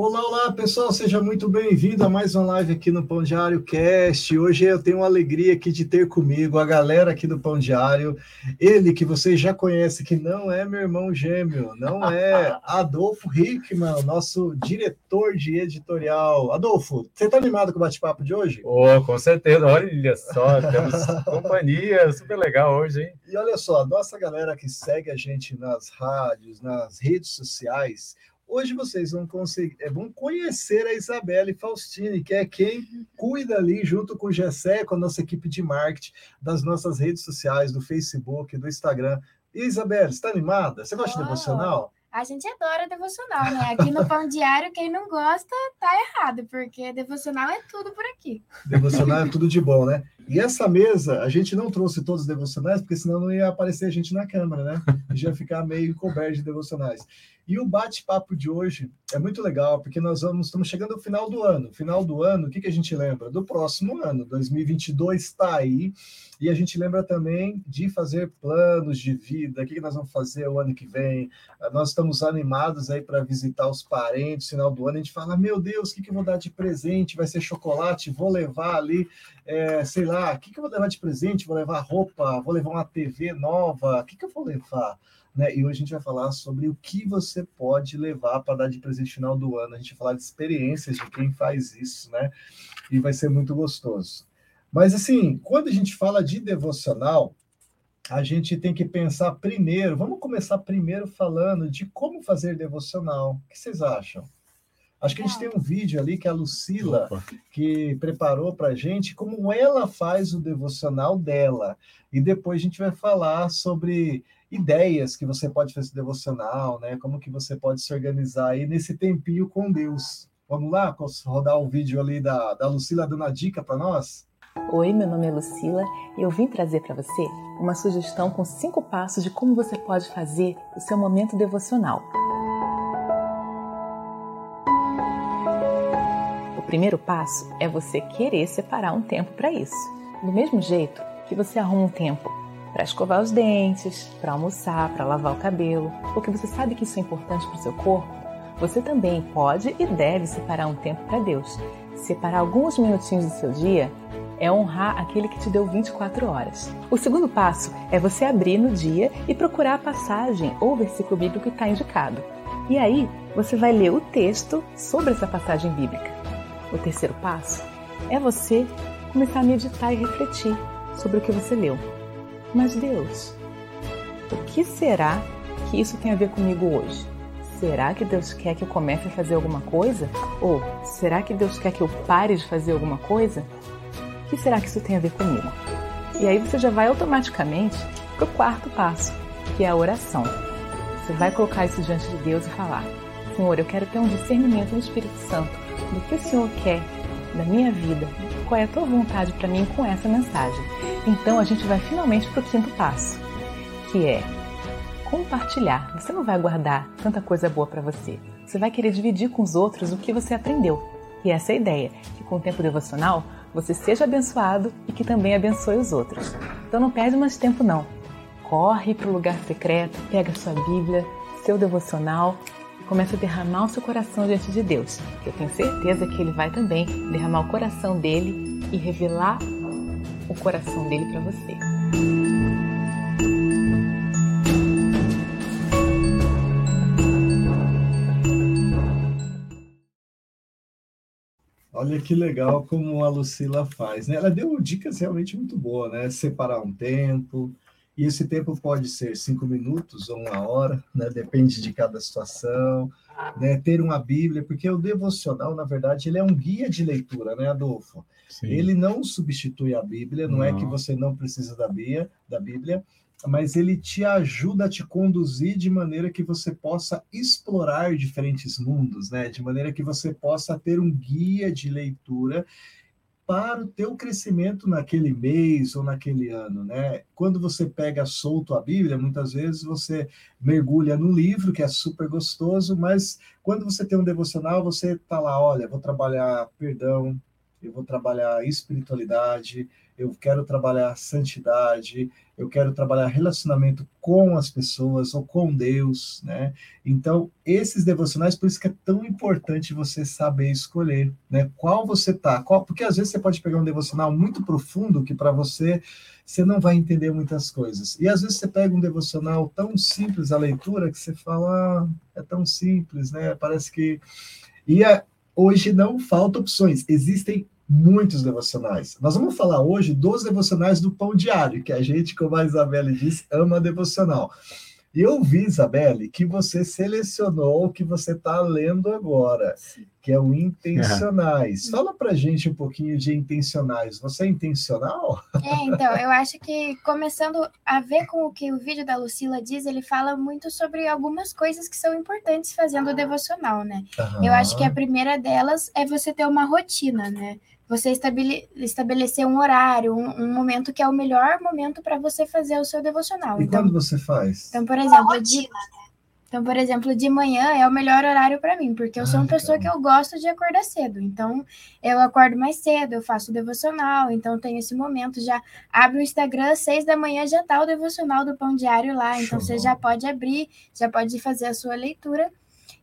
Olá, olá, pessoal, seja muito bem-vindo a mais uma live aqui no Pão Diário Cast. Hoje eu tenho uma alegria aqui de ter comigo a galera aqui do Pão Diário, ele que vocês já conhecem, que não é meu irmão gêmeo, não é Adolfo Hickman, nosso diretor de editorial. Adolfo, você está animado com o bate-papo de hoje? Oh, com certeza, olha só, temos companhia super legal hoje, hein? E olha só, nossa galera que segue a gente nas rádios, nas redes sociais, Hoje vocês vão, conseguir, é, vão conhecer a Isabelle Faustini, que é quem cuida ali, junto com o Gessé, com a nossa equipe de marketing, das nossas redes sociais, do Facebook, do Instagram. E, Isabelle, está animada? Você gosta oh, de devocional? A gente adora devocional, né? Aqui no Pão Diário, quem não gosta, tá errado, porque devocional é tudo por aqui. Devocional é tudo de bom, né? E essa mesa, a gente não trouxe todos os devocionais, porque senão não ia aparecer a gente na câmera, né? A gente ia ficar meio coberto de devocionais. E o bate-papo de hoje é muito legal, porque nós vamos, estamos chegando ao final do ano. Final do ano, o que, que a gente lembra? Do próximo ano, 2022 está aí, e a gente lembra também de fazer planos de vida, o que, que nós vamos fazer o ano que vem. Nós estamos animados aí para visitar os parentes, final do ano, a gente fala, meu Deus, o que, que eu vou dar de presente? Vai ser chocolate? Vou levar ali, é, sei lá, o que, que eu vou levar de presente? Vou levar roupa? Vou levar uma TV nova? O que, que eu vou levar? Né? E hoje a gente vai falar sobre o que você pode levar para dar de presente final do ano. A gente vai falar de experiências de quem faz isso, né? E vai ser muito gostoso. Mas assim, quando a gente fala de devocional, a gente tem que pensar primeiro. Vamos começar primeiro falando de como fazer devocional. O que vocês acham? Acho que a gente tem um vídeo ali que a Lucila Opa. que preparou para a gente como ela faz o devocional dela. E depois a gente vai falar sobre ideias que você pode fazer devocional, né? Como que você pode se organizar aí nesse tempinho com Deus. Vamos lá, rodar o vídeo ali da, da Lucila dando a dica para nós? Oi, meu nome é Lucila e eu vim trazer para você uma sugestão com cinco passos de como você pode fazer o seu momento devocional. O primeiro passo é você querer separar um tempo para isso. Do mesmo jeito que você arruma um tempo para escovar os dentes, para almoçar, para lavar o cabelo, porque você sabe que isso é importante para o seu corpo, você também pode e deve separar um tempo para Deus. Separar alguns minutinhos do seu dia é honrar aquele que te deu 24 horas. O segundo passo é você abrir no dia e procurar a passagem ou versículo bíblico que está indicado. E aí você vai ler o texto sobre essa passagem bíblica. O terceiro passo é você começar a meditar e refletir sobre o que você leu. Mas Deus, o que será que isso tem a ver comigo hoje? Será que Deus quer que eu comece a fazer alguma coisa? Ou será que Deus quer que eu pare de fazer alguma coisa? O que será que isso tem a ver comigo? E aí você já vai automaticamente para o quarto passo, que é a oração. Você vai colocar isso diante de Deus e falar: Senhor, eu quero ter um discernimento do Espírito Santo do que o Senhor quer da minha vida, qual é a tua vontade para mim com essa mensagem. Então a gente vai finalmente para o quinto passo, que é compartilhar. Você não vai guardar tanta coisa boa para você. Você vai querer dividir com os outros o que você aprendeu. E essa é a ideia, que com o tempo devocional você seja abençoado e que também abençoe os outros. Então não perde mais tempo não. Corre para o lugar secreto, pega sua Bíblia, seu devocional começa a derramar o seu coração diante de Deus. Eu tenho certeza que Ele vai também derramar o coração dele e revelar o coração dele para você. Olha que legal como a Lucila faz, né? Ela deu dicas realmente muito boas, né? Separar um tempo, e esse tempo pode ser cinco minutos ou uma hora, né? depende de cada situação. Né? Ter uma Bíblia, porque o devocional, na verdade, ele é um guia de leitura, né, Adolfo? Sim. Ele não substitui a Bíblia, não, não, é que você não precisa da Bíblia, da Bíblia, mas ele te ajuda a te conduzir de maneira que você possa explorar diferentes mundos, né? De maneira que você possa ter um guia de leitura para o teu crescimento naquele mês ou naquele ano, né? Quando você pega solto a Bíblia, muitas vezes você mergulha no livro, que é super gostoso, mas quando você tem um devocional, você tá lá, olha, vou trabalhar perdão, eu vou trabalhar espiritualidade, eu quero trabalhar santidade, eu quero trabalhar relacionamento com as pessoas ou com Deus, né? Então, esses devocionais, por isso que é tão importante você saber escolher, né? Qual você tá, qual, porque às vezes você pode pegar um devocional muito profundo que para você você não vai entender muitas coisas. E às vezes você pega um devocional tão simples a leitura que você fala, ah, é tão simples, né? Parece que e a, hoje não falta opções, existem muitos devocionais. Nós vamos falar hoje dos devocionais do Pão Diário, que a gente, como a Isabelle disse, ama devocional. E eu vi, Isabelle, que você selecionou o que você está lendo agora, que é o Intencionais. É. Fala para gente um pouquinho de Intencionais. Você é intencional? É, então, eu acho que começando a ver com o que o vídeo da Lucila diz, ele fala muito sobre algumas coisas que são importantes fazendo o devocional, né? Uhum. Eu acho que a primeira delas é você ter uma rotina, né? Você estabelecer um horário, um, um, momento que é o melhor momento para você fazer o seu devocional. E então, quando você faz? Então, por exemplo, de, né? então, por exemplo, de manhã é o melhor horário para mim, porque eu sou uma pessoa que eu gosto de acordar cedo. Então, eu acordo mais cedo, eu faço o devocional, então tenho esse momento, já abre o Instagram, seis da manhã já tá o devocional do Pão Diário lá, então Show. você já pode abrir, já pode fazer a sua leitura.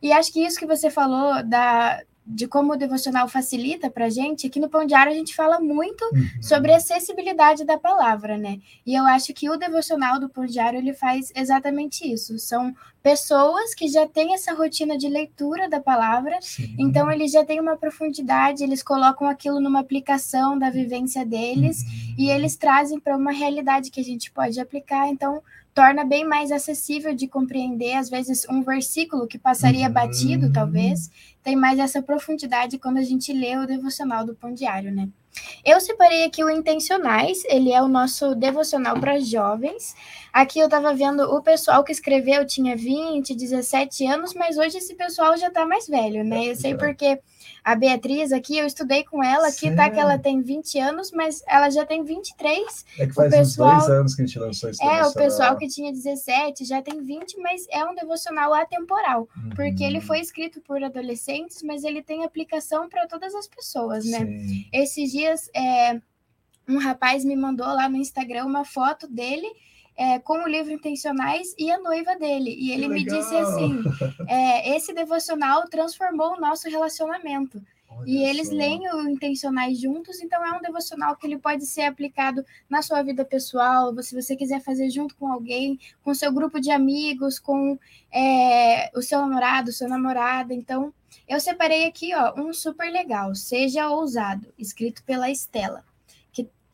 E acho que isso que você falou da, de como o devocional facilita para a gente, aqui no Pão Diário a gente fala muito uhum. sobre a acessibilidade da palavra, né? E eu acho que o devocional do Pão Diário ele faz exatamente isso. São pessoas que já têm essa rotina de leitura da palavra, Sim. então eles já têm uma profundidade, eles colocam aquilo numa aplicação da vivência deles uhum. e eles trazem para uma realidade que a gente pode aplicar. Então, torna bem mais acessível de compreender, às vezes um versículo que passaria uhum. batido, talvez, tem mais essa profundidade quando a gente lê o devocional do Pão Diário, né? Eu separei aqui o Intencionais, ele é o nosso devocional para jovens. Aqui eu estava vendo o pessoal que escreveu tinha 20, 17 anos, mas hoje esse pessoal já está mais velho, né? Eu sei porque a Beatriz aqui, eu estudei com ela, aqui tá que ela tem 20 anos, mas ela já tem 23. É que faz o pessoal, uns dois anos que a gente lançou esse É, o pessoal que tinha 17 já tem 20, mas é um devocional atemporal, uhum. porque ele foi escrito por adolescentes, mas ele tem aplicação para todas as pessoas, né? Sim. Esses dias, é, um rapaz me mandou lá no Instagram uma foto dele é, com o livro Intencionais e a noiva dele. E ele me disse assim: é, esse devocional transformou o nosso relacionamento. Olha e eles só. leem o Intencionais juntos, então é um devocional que ele pode ser aplicado na sua vida pessoal, se você quiser fazer junto com alguém, com seu grupo de amigos, com é, o seu namorado, sua namorada. Então, eu separei aqui ó, um super legal, Seja Ousado, escrito pela Estela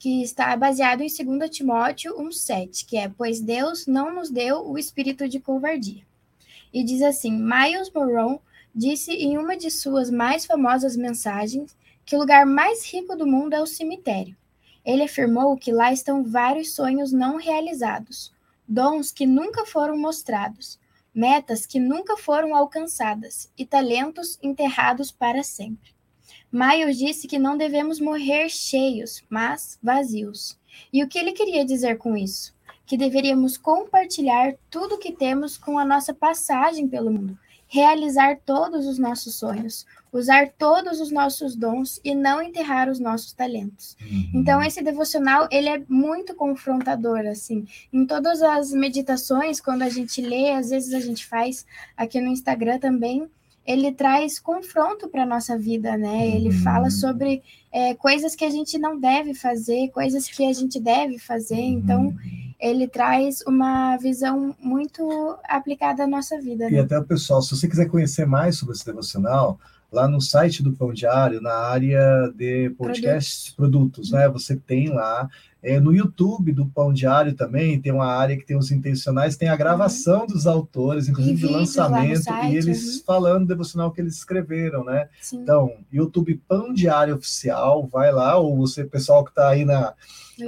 que está baseado em 2 Timóteo 1,7, que é: Pois Deus não nos deu o espírito de covardia. E diz assim: Miles Monroe disse em uma de suas mais famosas mensagens que o lugar mais rico do mundo é o cemitério. Ele afirmou que lá estão vários sonhos não realizados, dons que nunca foram mostrados, metas que nunca foram alcançadas e talentos enterrados para sempre. Miles disse que não devemos morrer cheios, mas vazios. E o que ele queria dizer com isso? Que deveríamos compartilhar tudo o que temos com a nossa passagem pelo mundo, realizar todos os nossos sonhos, usar todos os nossos dons e não enterrar os nossos talentos. Uhum. Então esse devocional, ele é muito confrontador assim. Em todas as meditações, quando a gente lê, às vezes a gente faz aqui no Instagram também, ele traz confronto para a nossa vida, né? Ele uhum. fala sobre é, coisas que a gente não deve fazer, coisas que a gente deve fazer. Uhum. Então, ele traz uma visão muito aplicada à nossa vida. E né? até o pessoal, se você quiser conhecer mais sobre esse devocional, lá no site do Pão Diário, na área de podcasts, produtos, produtos né? Você tem lá é, no YouTube do Pão Diário também tem uma área que tem os intencionais, tem a gravação uhum. dos autores, inclusive do lançamento, site, e eles uhum. falando do devocional que eles escreveram, né? Sim. Então, YouTube Pão Diário Oficial, vai lá, ou você, pessoal que está aí na,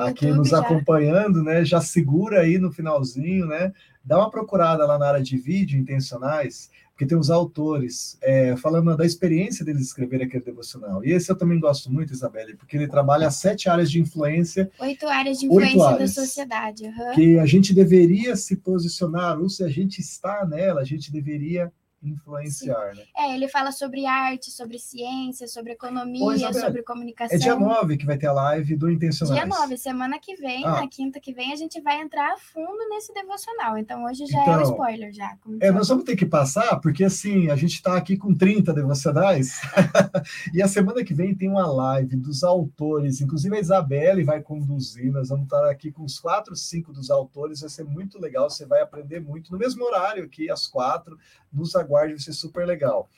aqui YouTube, nos já. acompanhando, né? Já segura aí no finalzinho, né? Dá uma procurada lá na área de vídeo, intencionais, porque tem os autores é, falando da experiência deles escreverem aquele devocional. E esse eu também gosto muito, Isabelle, porque ele trabalha sete áreas de influência. Oito áreas de influência áreas, da sociedade. Uhum. Que a gente deveria se posicionar, ou se a gente está nela, a gente deveria influenciar, né? É, ele fala sobre arte, sobre ciência, sobre economia, é, sobre comunicação. É dia 9 que vai ter a live do Intencionais. Dia 9, semana que vem, Ah. na quinta que vem, a gente vai entrar a fundo nesse devocional. Então hoje já é Então, o spoiler, já. É, nós vamos ter que passar, porque assim, a gente está aqui com 30 devocionais, e a semana que vem tem uma live dos autores, inclusive a Isabelle vai conduzir, nós vamos estar aqui com os quatro, cinco dos autores, vai ser muito legal, você vai aprender muito, no mesmo horário aqui, às quatro, nos aguarde, vai ser super legal.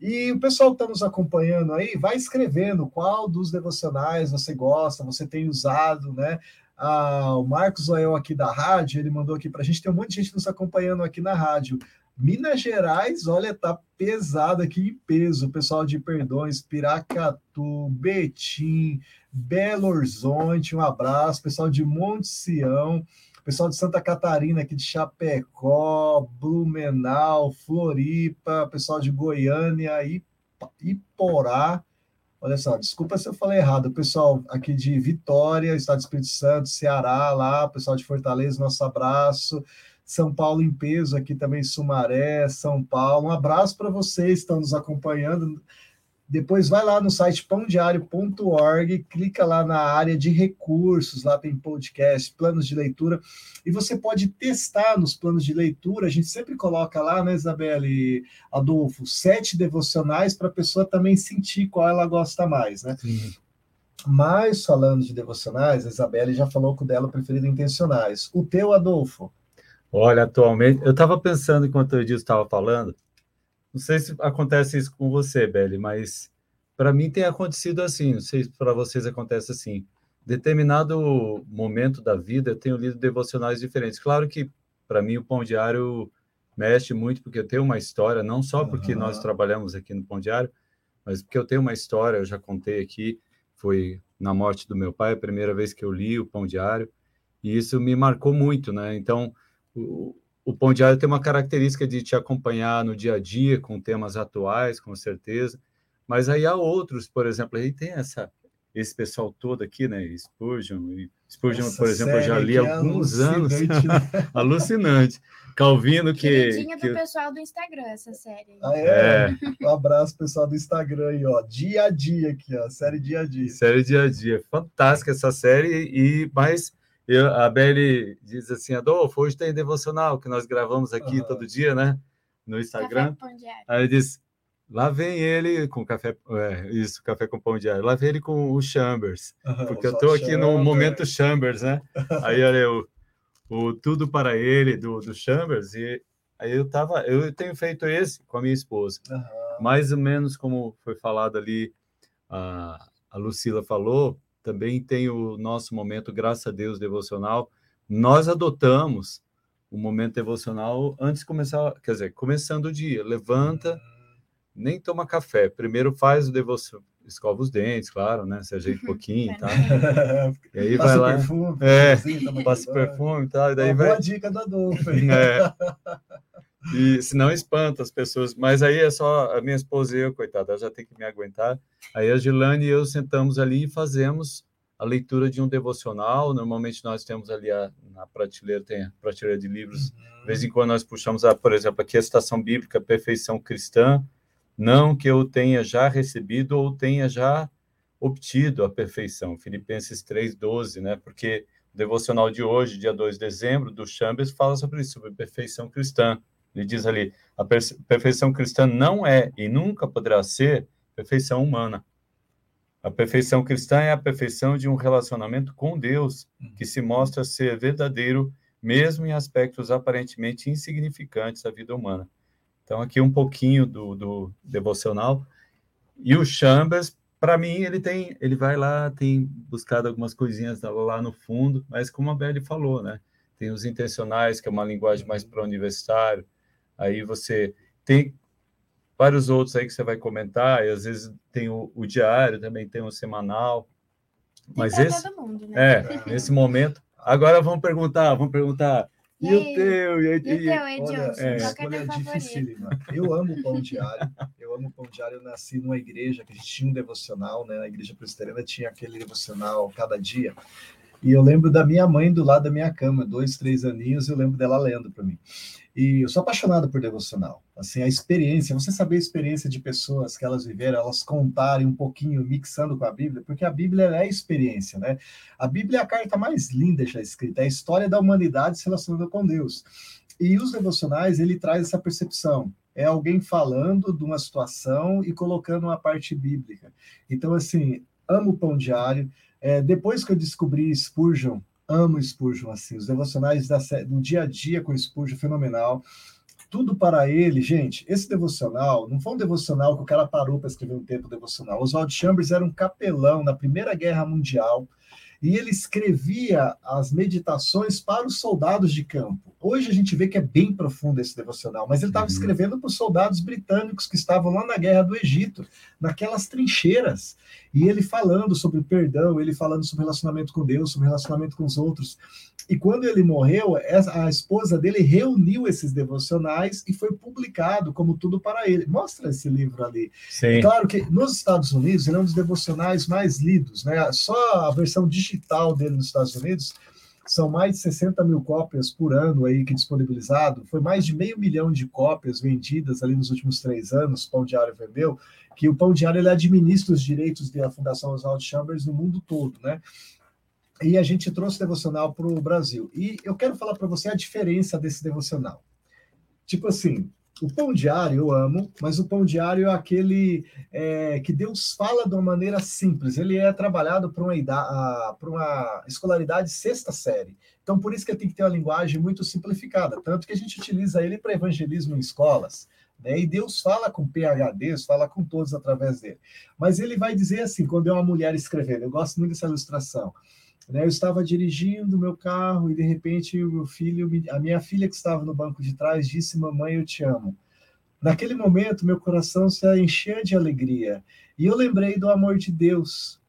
E o pessoal que está nos acompanhando aí, vai escrevendo qual dos devocionais você gosta, você tem usado, né? Ah, o Marcos Oel aqui da rádio, ele mandou aqui para a gente, tem um monte de gente nos acompanhando aqui na rádio. Minas Gerais, olha, tá pesado aqui em peso. O pessoal de Perdões, Piracatu, Betim, Belo Horizonte, um abraço. Pessoal de Monte Sião, pessoal de Santa Catarina, aqui de Chapecó, Blumenau, Floripa, pessoal de Goiânia, Iporá. Olha só, desculpa se eu falei errado. Pessoal aqui de Vitória, Estado do Espírito Santo, Ceará, lá, pessoal de Fortaleza, nosso abraço. São Paulo em peso, aqui também Sumaré, São Paulo. Um abraço para vocês que estão nos acompanhando. Depois vai lá no site pãodiário.org, clica lá na área de recursos, lá tem podcast, planos de leitura, e você pode testar nos planos de leitura. A gente sempre coloca lá, né, Isabelle, Adolfo, sete devocionais para a pessoa também sentir qual ela gosta mais, né? Mas falando de devocionais, a Isabelle já falou que o dela preferido é intencionais. O teu, Adolfo? Olha, atualmente, eu estava pensando enquanto o Edilson estava falando, não sei se acontece isso com você, Beli, mas para mim tem acontecido assim, não sei se para vocês acontece assim. Determinado momento da vida, eu tenho lido devocionais diferentes. Claro que para mim o Pão Diário mexe muito, porque eu tenho uma história, não só porque Aham. nós trabalhamos aqui no Pão Diário, mas porque eu tenho uma história, eu já contei aqui, foi na morte do meu pai, a primeira vez que eu li o Pão Diário, e isso me marcou muito, né? Então, o, o Pão Diário tem uma característica de te acompanhar no dia a dia, com temas atuais, com certeza, mas aí há outros, por exemplo, aí tem essa esse pessoal todo aqui, né? Spurgeon, Spurgeon, Essa por exemplo, eu já li há é alguns anos, alucinante, né? alucinante. Calvino, que, Queridinha que do pessoal do Instagram, essa série. Ah, é? é, Um abraço, pessoal do Instagram aí, ó. Dia a dia aqui, ó. Série dia a dia. série dia a dia, fantástica essa série, e mas eu, a Beli diz assim, Adolfo, hoje tem devocional que nós gravamos aqui Aham. todo dia, né? No Café Instagram. com Pão Diário. Aí diz, lá vem ele com café, é, isso, café com pão diário, lá vem ele com o Chambers, porque eu tô aqui no momento Chambers, né? Aí olha o, o Tudo para Ele, do, do Chambers, e aí eu tava, eu tenho feito esse com a minha esposa, Aham. mais ou menos como foi falado ali, a, a Lucila falou, também tem o nosso momento, graças a Deus, devocional, nós adotamos o momento devocional antes de começar, quer dizer, começando o dia, levanta, nem toma café. Primeiro faz o devoção, escova os dentes, claro, né? Se ajeita um pouquinho e tal. E aí vai Passa lá, perfume, É, assim, passa perfume e tal, e daí Uma vai. Boa dica do Adolfo. aí. É. E senão espanta as pessoas. Mas aí é só a minha esposa e eu, coitada, ela já tem que me aguentar. Aí a Gilane e eu sentamos ali e fazemos a leitura de um devocional. Normalmente nós temos ali a, na prateleira, tem a prateleira de livros de vez em quando nós puxamos, a, por exemplo, aqui a citação bíblica Perfeição Cristã, não que eu tenha já recebido ou tenha já obtido a perfeição, Filipenses 3,12, né? Porque o devocional de hoje, dia 2 de dezembro, do Chambers, fala sobre isso, sobre perfeição cristã. Ele diz ali, a per perfeição cristã não é e nunca poderá ser perfeição humana. A perfeição cristã é a perfeição de um relacionamento com Deus, que se mostra ser verdadeiro mesmo em aspectos aparentemente insignificantes da vida humana. Então, aqui um pouquinho do, do devocional. E o Chambers, para mim, ele tem, ele vai lá, tem buscado algumas coisinhas lá no fundo, mas como a Beli falou, né? Tem os intencionais, que é uma linguagem mais para universitário. Aí você tem vários outros aí que você vai comentar, e às vezes tem o, o diário, também tem o semanal. Tem Mas esse, todo mundo, né? é, nesse momento. Agora vamos perguntar, vamos perguntar. E, E o teu? E, E o e- teu, Olha, Edilson? é. É teu favorito? dificílima. Eu amo o pão diário. Eu amo o pão diário. Eu nasci numa igreja que a gente tinha um devocional, né? A igreja presbiteriana tinha aquele devocional cada dia. E eu lembro da minha mãe do lado da minha cama, dois, três aninhos, eu lembro dela lendo para mim. E eu sou apaixonado por devocional. Assim, a experiência, você saber a experiência de pessoas que elas viveram, elas contarem um pouquinho, mixando com a Bíblia, porque a Bíblia é experiência, né? A Bíblia é a carta mais linda já escrita, é a história da humanidade se relacionando com Deus. E os devocionais, ele traz essa percepção. É alguém falando de uma situação e colocando uma parte bíblica. Então, assim, amo o pão diário. É, depois que eu descobri Spurgeon, amo Spurgeon, assim, os devocionais da, do dia a dia com Spurgeon, fenomenal. Tudo para ele, gente, esse devocional não foi um devocional que o cara parou para escrever um tempo devocional. Oswald Chambers era um capelão na Primeira Guerra Mundial, e ele escrevia as meditações para os soldados de campo. Hoje a gente vê que é bem profundo esse devocional, mas ele estava uhum. escrevendo para os soldados britânicos que estavam lá na guerra do Egito, naquelas trincheiras. E ele falando sobre perdão, ele falando sobre relacionamento com Deus, sobre relacionamento com os outros. E quando ele morreu, a esposa dele reuniu esses devocionais e foi publicado como tudo para ele. Mostra esse livro ali. Sim. É claro que nos Estados Unidos ele é um dos devocionais mais lidos, né? Só a versão digital dele nos Estados Unidos são mais de 60 mil cópias por ano aí que disponibilizado. Foi mais de meio milhão de cópias vendidas ali nos últimos três anos. O Pão Diário vendeu. Que o Pão Diário ele administra os direitos da Fundação Oswald Chambers no mundo todo, né? E a gente trouxe devocional para o Brasil. E eu quero falar para você a diferença desse devocional. Tipo assim, o pão diário eu amo, mas o pão diário é aquele é, que Deus fala de uma maneira simples. Ele é trabalhado para uma, uma escolaridade sexta série. Então, por isso que tem que ter uma linguagem muito simplificada. Tanto que a gente utiliza ele para evangelismo em escolas. Né? E Deus fala com PHDs, fala com todos através dele. Mas ele vai dizer assim, quando é uma mulher escrevendo, eu gosto muito dessa ilustração. Né? Eu estava dirigindo meu carro e de repente o meu filho, a minha filha que estava no banco de trás disse: "Mamãe, eu te amo". Naquele momento, meu coração se encheu de alegria e eu lembrei do amor de Deus.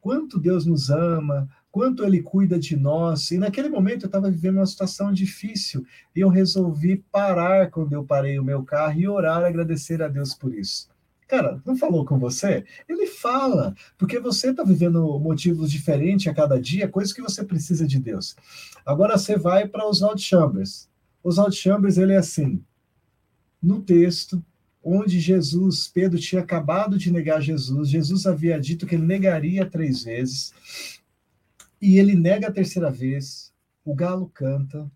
Quanto Deus nos ama, quanto Ele cuida de nós. E naquele momento eu estava vivendo uma situação difícil e eu resolvi parar quando eu parei o meu carro e orar, agradecer a Deus por isso. Cara, não falou com você? Ele fala, porque você está vivendo motivos diferentes a cada dia, coisas que você precisa de Deus. Agora você vai para Oswald Chambers. Oswald Chambers, ele é assim, no texto, onde Jesus, Pedro tinha acabado de negar Jesus, Jesus havia dito que ele negaria três vezes, e ele nega a terceira vez, o galo canta,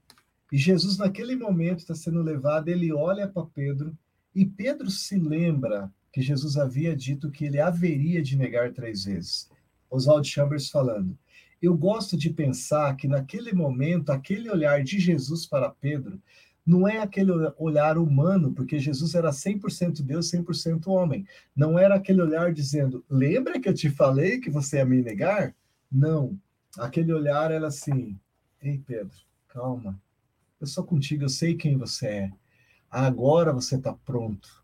e Jesus, naquele momento, está sendo levado, ele olha para Pedro, e Pedro se lembra que Jesus havia dito que ele haveria de negar três vezes. Oswald Chambers falando. Eu gosto de pensar que naquele momento, aquele olhar de Jesus para Pedro não é aquele olhar humano, porque Jesus era 100% Deus, 100% homem. Não era aquele olhar dizendo, lembra que eu te falei que você ia me negar? Não. Aquele olhar era assim, ei Pedro, calma. Eu sou contigo, eu sei quem você é. Agora você está pronto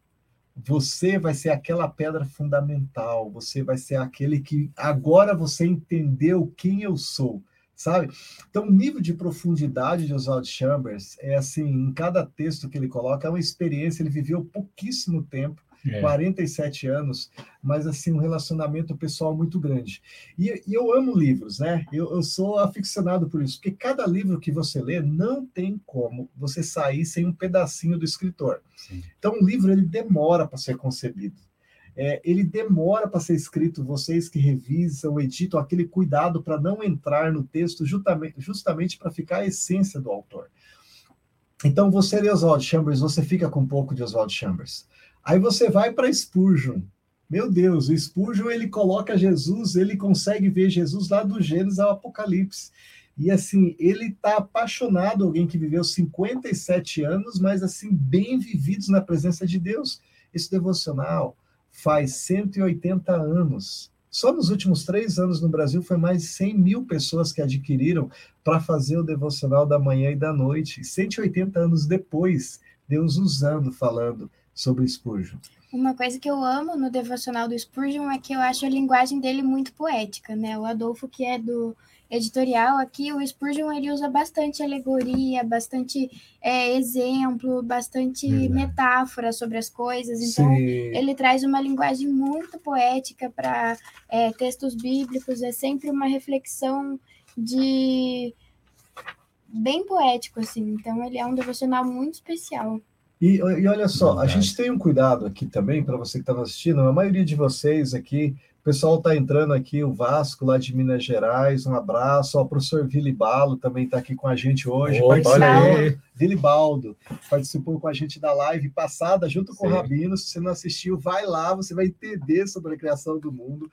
você vai ser aquela pedra fundamental, você vai ser aquele que agora você entendeu quem eu sou, sabe? Então, o nível de profundidade de Oswald Chambers é assim, em cada texto que ele coloca, é uma experiência, ele viveu pouquíssimo tempo, é. 47 anos, mas assim, um relacionamento pessoal muito grande. E, e eu amo livros, né? Eu, eu, sou aficionado por isso, porque cada livro que você lê não tem como você sair sem um pedacinho do escritor. Sim. Então, um livro ele demora para ser concebido. É, ele demora para ser escrito, vocês que revisam, editam, aquele cuidado para não entrar no texto justamente, justamente para ficar a essência do autor. Então, você lê Oswald Chambers, você fica com um pouco de Oswald Chambers. Aí você vai para Spurgeon. Meu Deus, o Spurgeon ele coloca Jesus, ele consegue ver Jesus lá do Gênesis ao Apocalipse. E assim, ele está apaixonado, alguém que viveu 57 anos, mas assim, bem vividos na presença de Deus. Esse devocional faz 180 anos. Só nos últimos três anos no Brasil foi mais de 100 mil pessoas que adquiriram para fazer o devocional da manhã e da noite. 180 anos depois, Deus usando, falando sobre Spurgeon? Uma coisa que eu amo no devocional do Spurgeon é que eu acho a linguagem dele muito poética, né? O Adolfo, que é do editorial aqui, o Spurgeon ele usa bastante alegoria, bastante é, exemplo, bastante Verdade. metáfora sobre as coisas. Então, Sim. ele traz uma linguagem muito poética para é, textos bíblicos. É sempre uma reflexão de bem poético, assim. Então, ele é um devocional muito especial. E, e olha só, a gente tem um cuidado aqui também, para você que está assistindo, a maioria de vocês aqui, o pessoal está entrando aqui, o Vasco lá de Minas Gerais, um abraço, ó, o professor Vilibalo também está aqui com a gente hoje, Opa, olha aí. Vilibaldo, participou com a gente da live passada, junto com Sim. o Rabino, se você não assistiu, vai lá, você vai entender sobre a criação do mundo.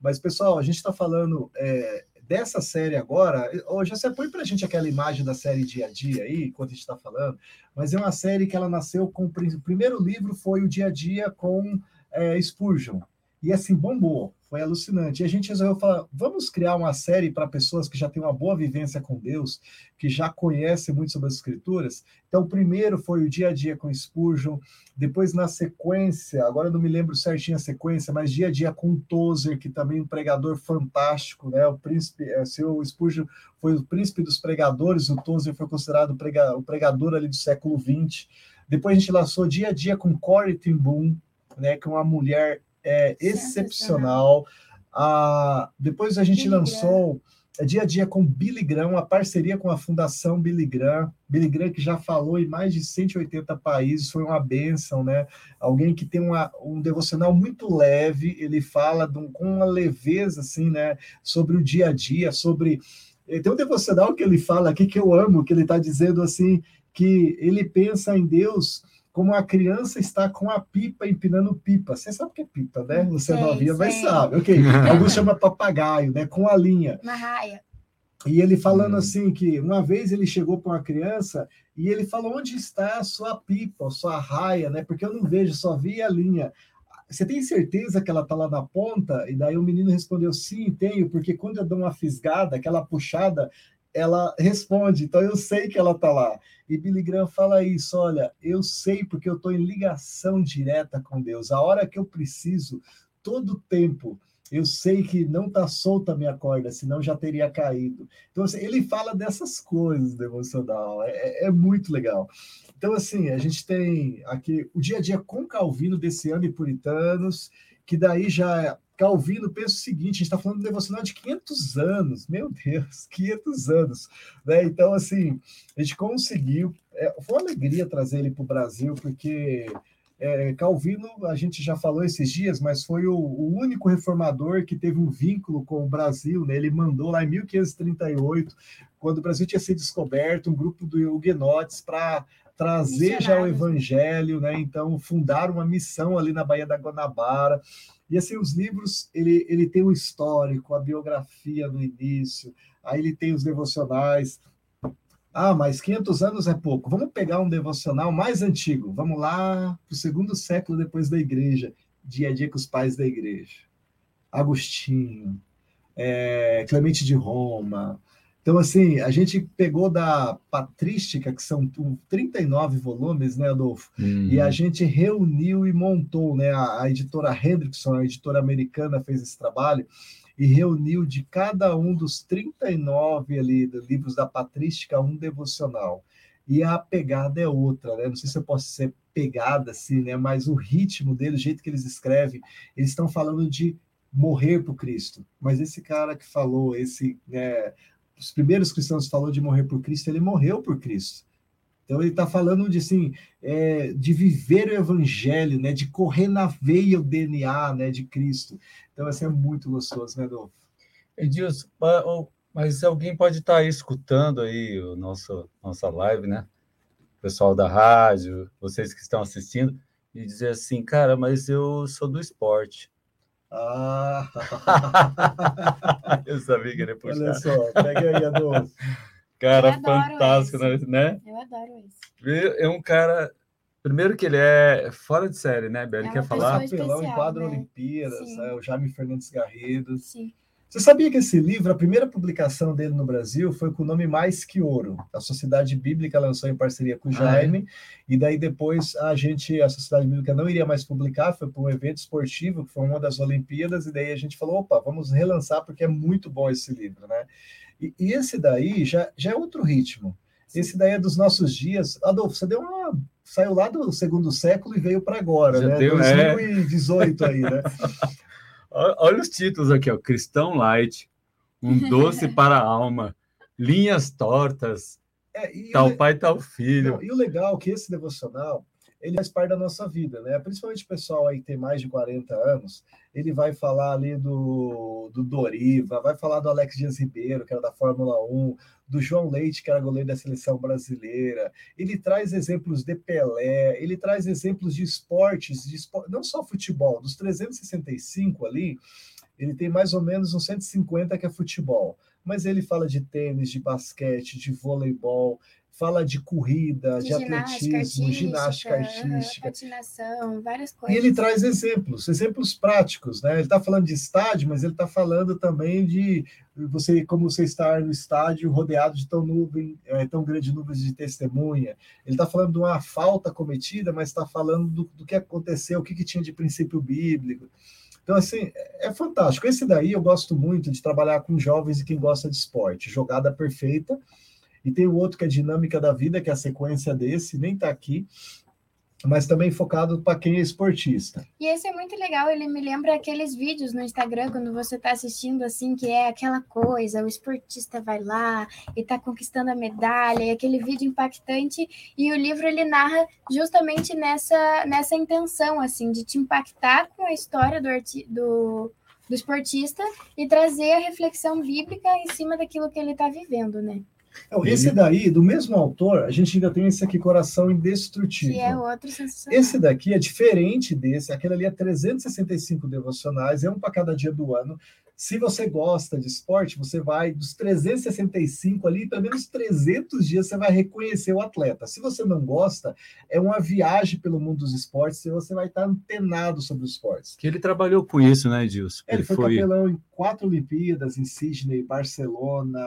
Mas, pessoal, a gente está falando é, dessa série agora, hoje você põe para a gente aquela imagem da série Dia a Dia aí, enquanto a gente está falando, mas é uma série que ela nasceu com o primeiro livro foi o Dia a Dia com é, Spurgeon e assim bombou. Foi alucinante. E a gente resolveu falar: vamos criar uma série para pessoas que já têm uma boa vivência com Deus, que já conhecem muito sobre as Escrituras. Então, o primeiro foi o dia a dia com Spurgeon, depois, na sequência, agora eu não me lembro certinho a sequência, mas dia a dia com Tozer, que também é um pregador fantástico, né? O príncipe, é, seu Spurgeon foi o príncipe dos pregadores, o Tozer foi considerado o, prega, o pregador ali do século XX. Depois a gente lançou dia a dia com Corey Ten Boom, né, que é uma mulher é excepcional. Ah, depois a gente Billy lançou é, Dia a Dia com Billy Graham, uma parceria com a Fundação Billy Graham. Billy Graham que já falou em mais de 180 países, foi uma benção, né? Alguém que tem uma, um devocional muito leve, ele fala um, com uma leveza, assim, né? Sobre o dia a dia, sobre... Tem um devocional que ele fala aqui que eu amo, que ele está dizendo assim, que ele pensa em Deus como a criança está com a pipa empinando pipa. Você sabe o que é pipa, né? Você é novinha, mas sabe. Ok. Alguns chama papagaio, né? Com a linha. Uma raia. E ele falando hum. assim que uma vez ele chegou para uma criança e ele falou onde está a sua pipa, a sua raia, né? Porque eu não vejo, só vi a linha. Você tem certeza que ela está lá na ponta? E daí o menino respondeu sim, tenho, porque quando eu dou uma fisgada, aquela puxada, ela responde, então eu sei que ela está lá. E Billy Graham fala isso: olha, eu sei porque eu estou em ligação direta com Deus. A hora que eu preciso, todo tempo, eu sei que não está solta a minha corda, senão já teria caído. Então, assim, ele fala dessas coisas do emocional, é, é, é muito legal. Então, assim, a gente tem aqui o dia a dia com Calvino desse ano e Puritanos, que daí já Calvino pensa o seguinte: a gente está falando de devocional de 500 anos, meu Deus, 500 anos. Né? Então, assim, a gente conseguiu. É, foi uma alegria trazer ele para o Brasil, porque é, Calvino, a gente já falou esses dias, mas foi o, o, único reformador que teve um vínculo com o Brasil. Né? Ele mandou lá em 1538, quando o Brasil tinha sido descoberto, um grupo de huguenotes para trazer já o evangelho, né? Então fundaram uma missão ali na Baía da Guanabara. E assim, os livros, ele, ele tem o histórico, a biografia no início, aí ele tem os devocionais. Ah, mas 500 anos é pouco. Vamos pegar um devocional mais antigo. Vamos lá para o segundo século depois da igreja, dia a dia com os pais da igreja. Agostinho, é, Clemente de Roma, então, assim, a gente pegou da Patrística, que são 39 volumes, né, Adolfo? Uhum. E a gente reuniu e montou, né? A, a, editora Hendrickson, a editora americana, fez esse trabalho e reuniu de cada um dos 39 ali livros da Patrística um devocional. E a pegada é outra, né? Não sei se eu posso ser pegada assim, né? Mas o ritmo dele, o jeito que eles escrevem, eles estão falando de morrer por Cristo. Mas esse cara que falou, esse né, os primeiros cristãos falou de morrer por Cristo, ele morreu por Cristo. Então ele está falando de assim, é, de viver o evangelho, né, de correr na veia o DNA, né, de Cristo. Então assim é muito gostoso, né, Adolfo? Edilson, mas alguém pode estar tá aí escutando aí o nosso nossa live, né? O pessoal da rádio, vocês que estão assistindo e dizer assim, cara, mas eu sou do esporte. Ah! eu sabia que ele ia puxar. Olha só, pega aí, Adolfo. Cara fantástico, esse. né? Eu adoro isso. É um cara. Primeiro que ele é fora de série, né, Beli? É quer falar? Capelão em quadro né? Olimpíadas, é, o Jaime Fernandes Garrido. Sim. Você sabia que esse livro, a primeira publicação dele no Brasil foi com o nome Mais Que Ouro. A Sociedade Bíblica lançou em parceria com o Jaime, ah, é? e daí depois a gente, a Sociedade Bíblica não iria mais publicar, foi para um evento esportivo, que foi uma das Olimpíadas, e daí a gente falou, opa, vamos relançar, porque é muito bom esse livro, né? E, e esse daí já, já é outro ritmo. Esse daí é dos nossos dias. Adolfo, você deu uma. Saiu lá do segundo século e veio para agora, já né? Deu, 2018 é... aí, né? Olha os títulos aqui, ó. Cristão Light, um doce para a alma, linhas tortas, é, tal o, pai, tal filho. Não, e o legal é que esse devocional, ele faz parte da nossa vida, né? Principalmente o pessoal aí que tem mais de 40 anos, ele vai falar ali do, do Doriva, vai falar do Alex Dias Ribeiro, que era da Fórmula 1, do João Leite, que era goleiro da seleção brasileira. Ele traz exemplos de Pelé, ele traz exemplos de esportes, de esport... não só futebol, dos 365 ali, ele tem mais ou menos uns 150 que é futebol. Mas ele fala de tênis, de basquete, de voleibol, fala de corrida, de, de atletismo, ginástica artística, patinação, várias coisas. E ele traz exemplos, exemplos práticos, né? Ele está falando de estádio, mas ele está falando também de você, como você estar no estádio rodeado de tão nuvem, é, tão grande nuvens de testemunha. Ele está falando de uma falta cometida, mas está falando do, do, que aconteceu, o que, que tinha de princípio bíblico. Então, assim, é fantástico. Esse daí eu gosto muito de trabalhar com jovens e quem gosta de esporte. Jogada perfeita e tem o outro que é Dinâmica da Vida, que é a sequência desse, nem está aqui, mas também focado para quem é esportista. E esse é muito legal, ele me lembra aqueles vídeos no Instagram, quando você está assistindo assim, que é aquela coisa, o esportista vai lá e está conquistando a medalha, e aquele vídeo impactante, e o livro ele narra justamente nessa, nessa intenção, assim, de te impactar com a história do, do, do esportista e trazer a reflexão bíblica em cima daquilo que ele está vivendo, né? Esse daí, do mesmo autor, a gente ainda tem esse aqui, Coração Indestrutível. Que é outro sensacional. Esse daqui é diferente desse, aquele ali é 365 devocionais, é um para cada dia do ano. Se você gosta de esporte, você vai dos 365 ali, pelo menos 300 dias você vai reconhecer o atleta. Se você não gosta, é uma viagem pelo mundo dos esportes e você vai estar antenado sobre os esportes. Que ele trabalhou com isso, né, Edilson? Ele, ele foi, foi capelão em quatro Olimpíadas, em Sydney, Barcelona,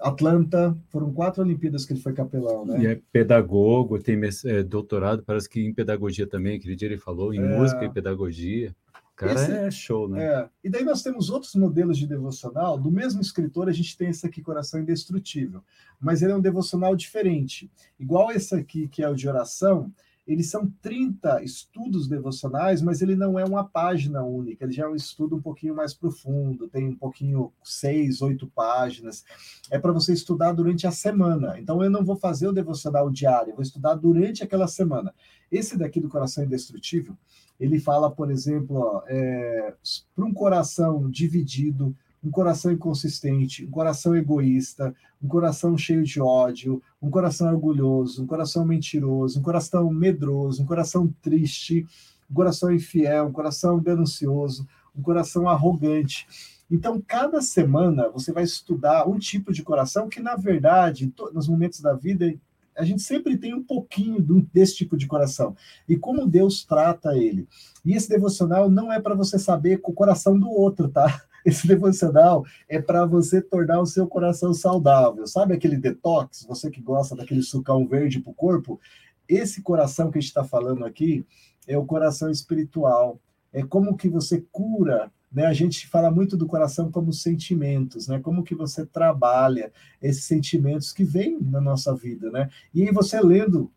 Atlanta, foram quatro Olimpíadas que ele foi capelão, né? E é pedagogo, tem é, doutorado, parece que em pedagogia também, aquele dia ele falou, em é... música e pedagogia. Cara esse, é show, né? É. E daí nós temos outros modelos de devocional. Do mesmo escritor, a gente tem esse aqui, Coração Indestrutível. Mas ele é um devocional diferente. Igual esse aqui, que é o de oração, eles são 30 estudos devocionais, mas ele não é uma página única, ele já é um estudo um pouquinho mais profundo, tem um pouquinho, seis, oito páginas. É para você estudar durante a semana. Então eu não vou fazer o devocional diário, eu vou estudar durante aquela semana. Esse daqui do Coração Indestrutível, ele fala, por exemplo, é, para um coração dividido, um coração inconsistente, um coração egoísta, um coração cheio de ódio, um coração orgulhoso, um coração mentiroso, um coração medroso, um coração triste, um coração infiel, um coração ganancioso, um coração arrogante. Então, cada semana você vai estudar um tipo de coração que, na verdade, nos momentos da vida, a gente sempre tem um pouquinho desse tipo de coração. E como Deus trata ele. E esse devocional não é para você saber com o coração do outro, tá? Esse devocional é para você tornar o seu coração saudável. Sabe aquele detox? Você que gosta daquele sucão verde para o corpo? Esse coração que a gente está falando aqui é o coração espiritual. É como que você cura né? A gente fala muito do coração como sentimentos, né? Como que você trabalha esses sentimentos que vêm na nossa vida, né? E aí você lendo,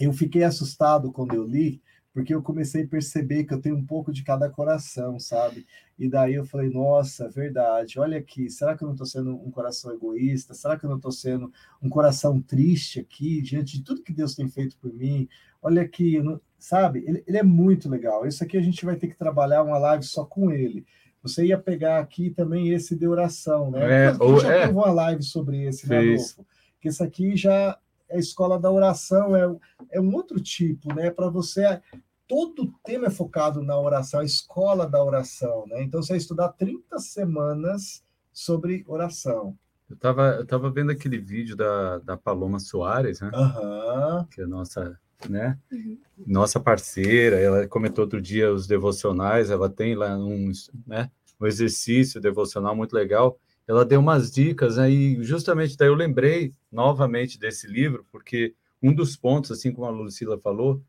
eu fiquei assustado quando eu li, porque eu comecei a perceber que eu tenho um pouco de cada coração, sabe? E daí eu falei, nossa, verdade, olha aqui, será que eu não estou sendo um coração egoísta? Será que eu não estou sendo um coração triste aqui, diante de tudo que Deus tem feito por mim? Olha aqui, sabe? Ele, ele é muito legal. Isso aqui a gente vai ter que trabalhar uma live só com ele. Você ia pegar aqui também esse de oração, né? É, ou, já é. teve uma live sobre esse, né, Adolfo? Que esse aqui já é a escola da oração, é, é um outro tipo, né? Para você todo o tema é focado na oração, a escola da oração, né? Então você vai estudar 30 semanas sobre oração. Eu estava eu tava vendo aquele vídeo da, da Paloma Soares, né? Uhum. Que é nossa, né? Uhum. Nossa parceira, ela comentou outro dia os devocionais, ela tem lá um, né, um exercício devocional muito legal. Ela deu umas dicas aí, né, justamente daí eu lembrei novamente desse livro, porque um dos pontos, assim como a Lucila falou,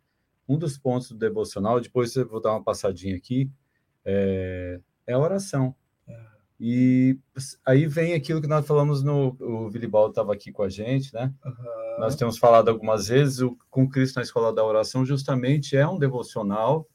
um dos pontos do devocional, depois eu vou dar uma passadinha aqui, é, é a oração. É. E aí vem aquilo que nós falamos no. O Vilibaldo estava aqui com a gente, né? Uhum. Nós temos falado algumas vezes, o Com Cristo na Escola da Oração justamente é um devocional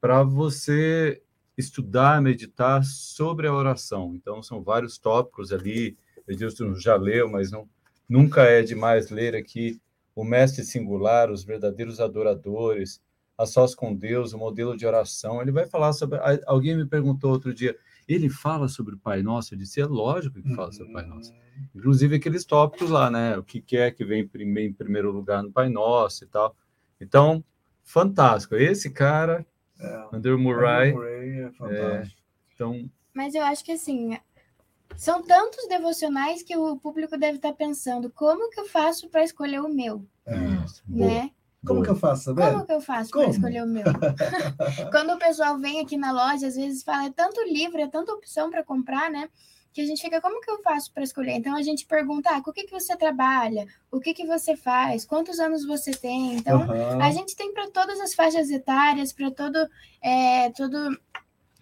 para você estudar, meditar sobre a oração. Então, são vários tópicos ali. Edilson já leu, mas não, nunca é demais ler aqui o mestre singular, os verdadeiros adoradores, a sós com Deus, o modelo de oração. Ele vai falar sobre. Alguém me perguntou outro dia, ele fala sobre o Pai Nosso? Eu disse, é lógico que fala sobre o Pai Nosso. Uhum. Inclusive aqueles tópicos lá, né? O que é que vem em primeiro lugar no Pai Nosso e tal. Então, fantástico. Esse cara, é, Andrew Murray. Murray é fantástico. É, então... Mas eu acho que assim, são tantos devocionais que o público deve estar pensando, como que eu faço para escolher o meu? É, né? Como que eu faço, sabe? Como que eu faço para escolher o meu? Quando o pessoal vem aqui na loja, às vezes fala, é tanto livro, é tanta opção para comprar, né? Que a gente fica, como que eu faço para escolher? Então a gente pergunta, ah, com o que, que você trabalha? O que, que você faz? Quantos anos você tem? Então, uhum. a gente tem para todas as faixas etárias, para todo, é, todo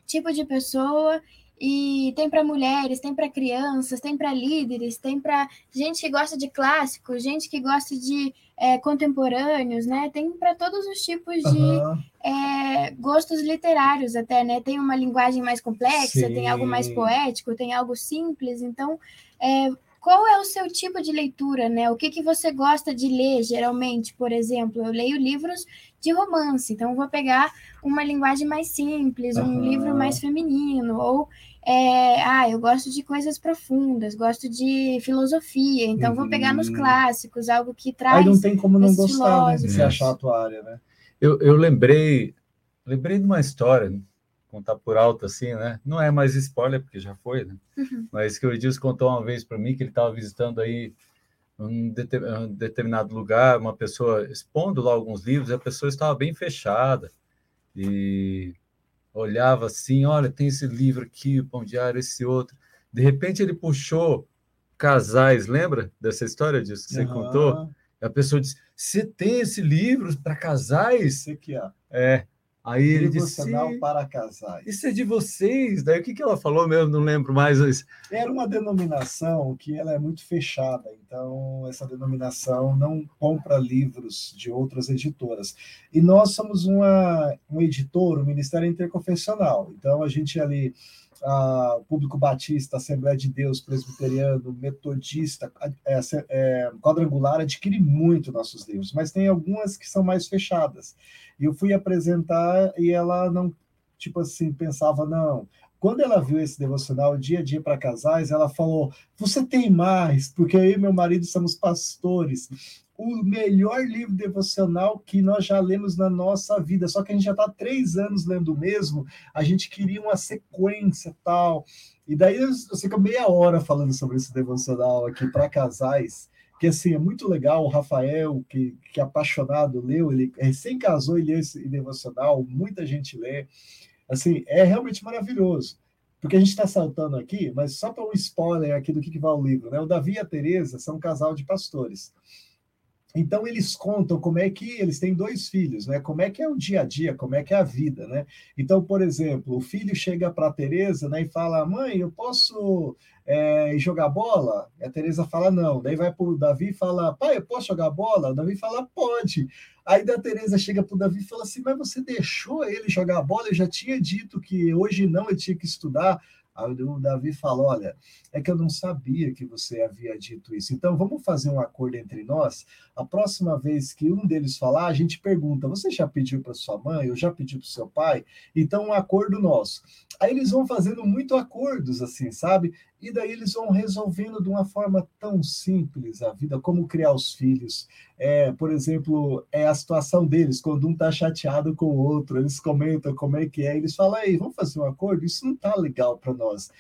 tipo de pessoa. E tem para mulheres, tem para crianças, tem para líderes, tem para gente que gosta de clássicos, gente que gosta de é, contemporâneos, né? Tem para todos os tipos de uhum. é, gostos literários até, né? Tem uma linguagem mais complexa, Sim. tem algo mais poético, tem algo simples. Então, é, qual é o seu tipo de leitura, né? O que, que você gosta de ler, geralmente? Por exemplo, eu leio livros de romance, então vou pegar uma linguagem mais simples, um uhum. livro mais feminino, ou é, ah, eu gosto de coisas profundas, gosto de filosofia, então uhum. vou pegar nos uhum. clássicos, algo que traz. Aí não tem como não gostar, né, se achar a tua área, né? Eu, eu lembrei, lembrei de uma história, contar por alto assim, né? Não é mais spoiler, porque já foi, né? Uhum. Mas que o Edilson contou uma vez para mim que ele estava visitando aí um, determinado lugar, uma pessoa expondo lá alguns livros, e a pessoa estava bem fechada e olhava assim, olha, tem esse livro aqui, o Pão Diário, esse outro. De repente ele puxou casais, lembra dessa história disso que você uhum. contou? E a pessoa disse: Você tem esse livro para casais? Esse aqui, ó. É. Aí ele disse. para casais. Isso é de vocês. Daí o que, que ela falou mesmo? Não lembro mais. Era uma denominação que ela é muito fechada. Então, essa denominação não compra livros de outras editoras. E nós somos uma, um editor, um ministério interconfessional. Então, a gente ali a público batista, Assembleia de Deus, presbiteriano, metodista, é, é, quadrangular, adquire muito nossos livros, mas tem algumas que são mais fechadas. E eu fui apresentar e ela não, tipo assim, pensava, não. Quando ela viu esse devocional, dia a dia para casais, ela falou: Você tem mais, porque eu e meu marido somos pastores o melhor livro devocional que nós já lemos na nossa vida. Só que a gente já está três anos lendo o mesmo, a gente queria uma sequência tal. E daí eu, fico meia hora falando sobre esse devocional aqui para casais, que assim, é muito legal. O Rafael, que, que é apaixonado, leu, ele recém casou e leu esse devocional, muita gente lê. Assim, é realmente maravilhoso porque a gente está saltando aqui, mas só para um spoiler aqui do que, que vai o livro, né? O Davi e a Teresa são um casal de pastores. Então eles contam como é que eles têm dois filhos, né? Como é que é o dia a dia, como é que é a vida, né? Então, por exemplo, o filho chega para a Teresa, né, e fala: "Mãe, eu posso é, jogar bola?" E a Teresa fala: "Não". Daí vai para o Davi e fala: "Pai, eu posso jogar bola?" O Davi fala: "Pode". Aí da Teresa chega para o Davi e fala assim: "Mas você deixou ele jogar bola? Eu já tinha dito que hoje não, ele tinha que estudar." O Davi fala: Olha, é que eu não sabia que você havia dito isso. Então vamos fazer um acordo entre nós. A próxima vez que um deles falar, a gente pergunta: Você já pediu para sua mãe? Eu já pedi para seu pai? Então, um acordo nosso. Aí eles vão fazendo muito acordos, assim, sabe? E daí eles vão resolvendo de uma forma tão simples a vida, como criar os filhos. É, por exemplo, é a situação deles, quando um está chateado com o outro, eles comentam como é que é, eles falam, aí, vamos fazer um acordo? Isso não está legal para nós.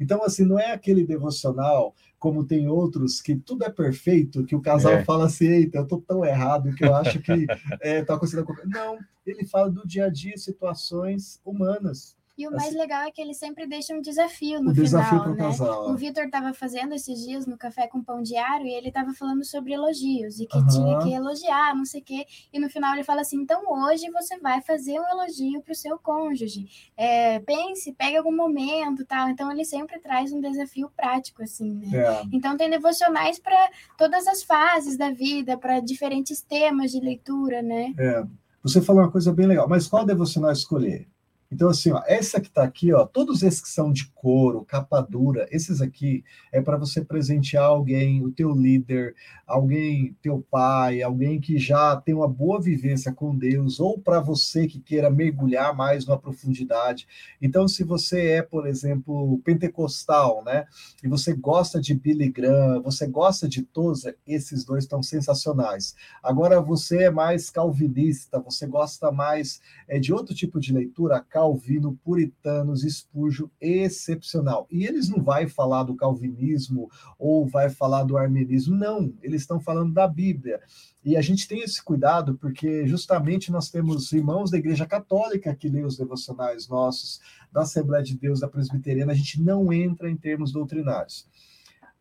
Então, assim, não é aquele devocional como tem outros que tudo é perfeito, que o casal é. fala assim, eita, eu tô tão errado que eu acho que é, tá acontecendo. Não, ele fala do dia a dia, situações humanas. E o mais assim, legal é que ele sempre deixa um desafio no desafio final, né? Casal. O Vitor estava fazendo esses dias no Café com Pão Diário e ele estava falando sobre elogios e que uhum. tinha que elogiar, não sei o quê. E no final ele fala assim: então hoje você vai fazer um elogio para o seu cônjuge. É, pense, pegue algum momento tal. Então ele sempre traz um desafio prático, assim, né? É. Então tem devocionais para todas as fases da vida, para diferentes temas de leitura, né? É. Você falou uma coisa bem legal, mas qual devocional escolher? Então, assim, ó, essa que está aqui, ó, todos esses que são de couro, capa dura, esses aqui é para você presentear alguém, o teu líder, alguém, teu pai, alguém que já tem uma boa vivência com Deus, ou para você que queira mergulhar mais na profundidade. Então, se você é, por exemplo, pentecostal, né, e você gosta de Billy Graham, você gosta de Tozer, esses dois estão sensacionais. Agora, você é mais calvinista, você gosta mais é, de outro tipo de leitura, Calvino, puritanos, Espúrgio, excepcional. E eles não vai falar do calvinismo ou vai falar do armenismo, não. Eles estão falando da Bíblia. E a gente tem esse cuidado porque justamente nós temos irmãos da Igreja Católica que lê os devocionais nossos, da Assembleia de Deus, da Presbiteriana, a gente não entra em termos doutrinários.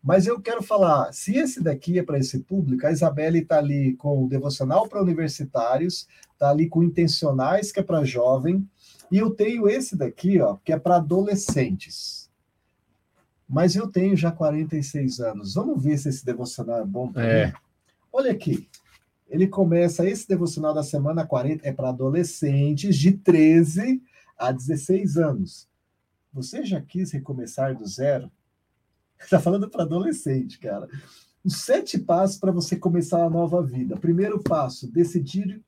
Mas eu quero falar, se esse daqui é para esse público, a Isabelle está ali com o devocional para universitários, está ali com intencionais, que é para jovem, e eu tenho esse daqui, ó, que é para adolescentes. Mas eu tenho já 46 anos. Vamos ver se esse devocional é bom para é. mim. Olha aqui. Ele começa esse devocional da semana 40 é para adolescentes de 13 a 16 anos. Você já quis recomeçar do zero? Está falando para adolescente, cara. Os sete passos para você começar uma nova vida. Primeiro passo: decidir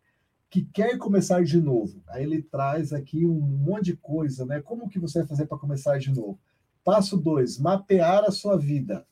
que quer começar de novo. Aí ele traz aqui um monte de coisa, né? Como que você vai fazer para começar de novo? Passo 2, mapear a sua vida.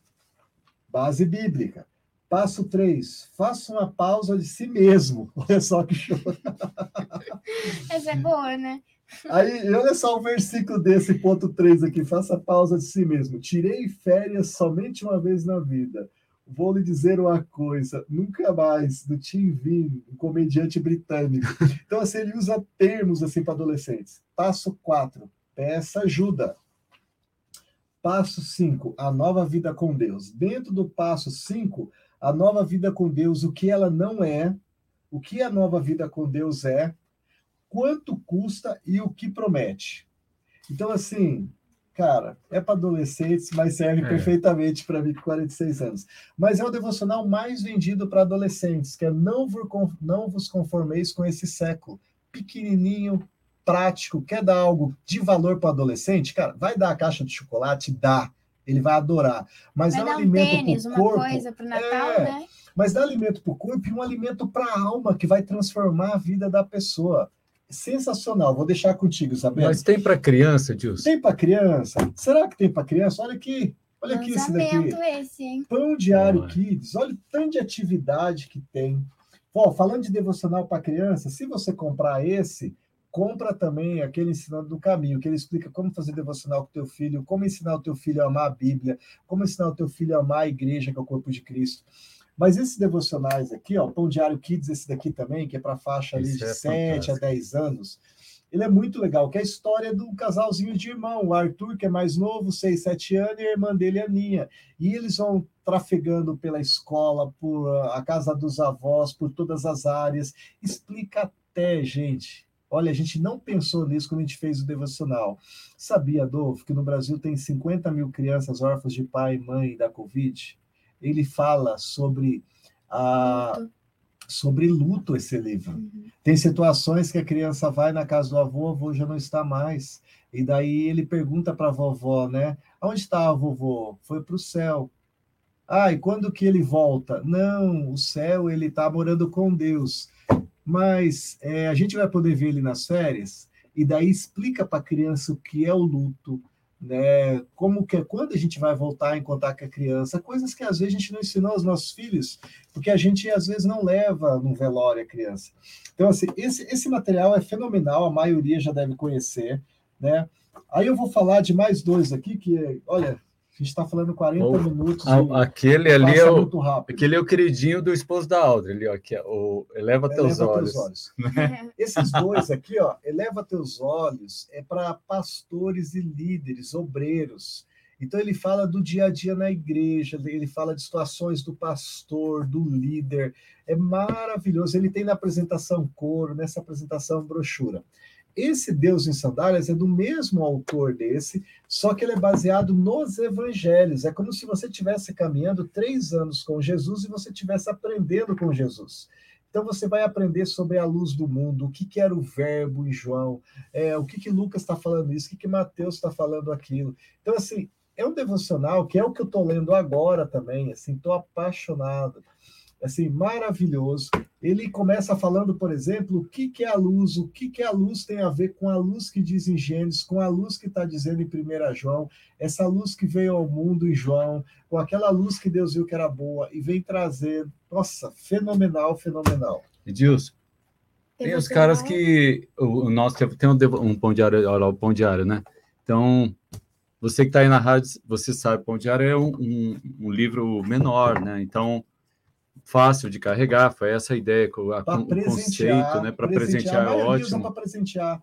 Base bíblica. Passo 3, faça uma pausa de si mesmo. Olha só que show. Essa é boa, né? Aí, olha só o versículo desse ponto 3 aqui, faça pausa de si mesmo. Tirei férias somente uma vez na vida vou lhe dizer uma coisa, nunca mais, do Tim Vin, um comediante britânico. Então, assim, ele usa termos assim para adolescentes. Passo 4, peça ajuda. Passo 5, a nova vida com Deus. Dentro do passo 5, a nova vida com Deus, o que ela não é, o que a nova vida com Deus é, quanto custa e o que promete. Então, assim, cara, é para adolescentes, mas serve é. perfeitamente para mim com 46 anos. Mas é o devocional mais vendido para adolescentes, que é não, não vos conformeis com esse século. Pequenininho, prático, quer dar algo de valor para adolescente? Cara, vai dar a caixa de chocolate? Dá. Ele vai adorar. Mas vai dá um alimento para o corpo. coisa para Natal, é, né? Mas dá alimento para o corpo e um alimento para a alma que vai transformar a vida da pessoa sensacional. Vou deixar contigo, Isabel. Mas tem para criança, Dilson? Tem para criança? Será que tem para criança? Olha aqui. Olha aqui esse daqui. Esse, hein? Pão Diário Kids. Olha o tanto de atividade que tem. Ó, falando de devocional para criança, se você comprar esse, compra também aquele ensinando do caminho, que ele explica como fazer devocional com teu filho, como ensinar o teu filho a amar a Bíblia, como ensinar o teu filho a amar a igreja, que é o corpo de Cristo. Mas esses devocionais aqui, ó, Pão Diário Kids, esse daqui também, que é para faixa ali de é 7 a 10 anos, ele é muito legal, que é a história do casalzinho de irmão, o Arthur, que é mais novo, 6, 7 anos, e a irmã dele, a Aninha. E eles vão trafegando pela escola, por a casa dos avós, por todas as áreas. Explica até, gente. Olha, a gente não pensou nisso quando a gente fez o devocional. Sabia, Adolfo, que no Brasil tem 50 mil crianças órfãs de pai e mãe da Covid? Ele fala sobre a luto. sobre luto esse livro. Uhum. Tem situações que a criança vai na casa do avô, o avô já não está mais. E daí ele pergunta para a vovó, né? Onde está a vovô? Foi para o céu. Ah, e quando que ele volta? Não, o céu ele está morando com Deus. Mas é, a gente vai poder ver ele nas férias e daí explica para a criança o que é o luto, né? Como que quando a gente vai voltar a encontrar com a criança, coisas que às vezes a gente não ensinou aos nossos filhos, porque a gente às vezes não leva no velório a criança. Então assim, esse esse material é fenomenal, a maioria já deve conhecer, né? Aí eu vou falar de mais dois aqui que, olha, a gente está falando 40 o, minutos. A, aquele ali é o, aquele é o queridinho do esposo da Audrey, ali, ó, que é o Eleva, Teus, eleva olhos. teus Olhos. Esses dois aqui, ó, Eleva Teus Olhos, é para pastores e líderes, obreiros. Então ele fala do dia a dia na igreja, ele fala de situações do pastor, do líder. É maravilhoso. Ele tem na apresentação coro, nessa apresentação brochura. Esse Deus em Sandálias é do mesmo autor desse, só que ele é baseado nos evangelhos. É como se você estivesse caminhando três anos com Jesus e você estivesse aprendendo com Jesus. Então você vai aprender sobre a luz do mundo, o que, que era o verbo em João, é, o que, que Lucas está falando isso, o que, que Mateus está falando aquilo. Então, assim, é um devocional que é o que eu estou lendo agora também, assim, estou apaixonado assim, maravilhoso. Ele começa falando, por exemplo, o que, que é a luz, o que, que a luz tem a ver com a luz que diz em Gênesis, com a luz que está dizendo em 1 João, essa luz que veio ao mundo em João, com aquela luz que Deus viu que era boa e vem trazer, nossa, fenomenal, fenomenal. Edilson, tem os caras que. O, nosso tem um, um pão diário, olha lá, o pão diário, né? Então, você que está aí na rádio, você sabe, Pão Diário é um, um, um, livro menor, né? Então, fácil de carregar, foi essa a ideia, a, o conceito, né? Para presentear, é ótimo. para presentear.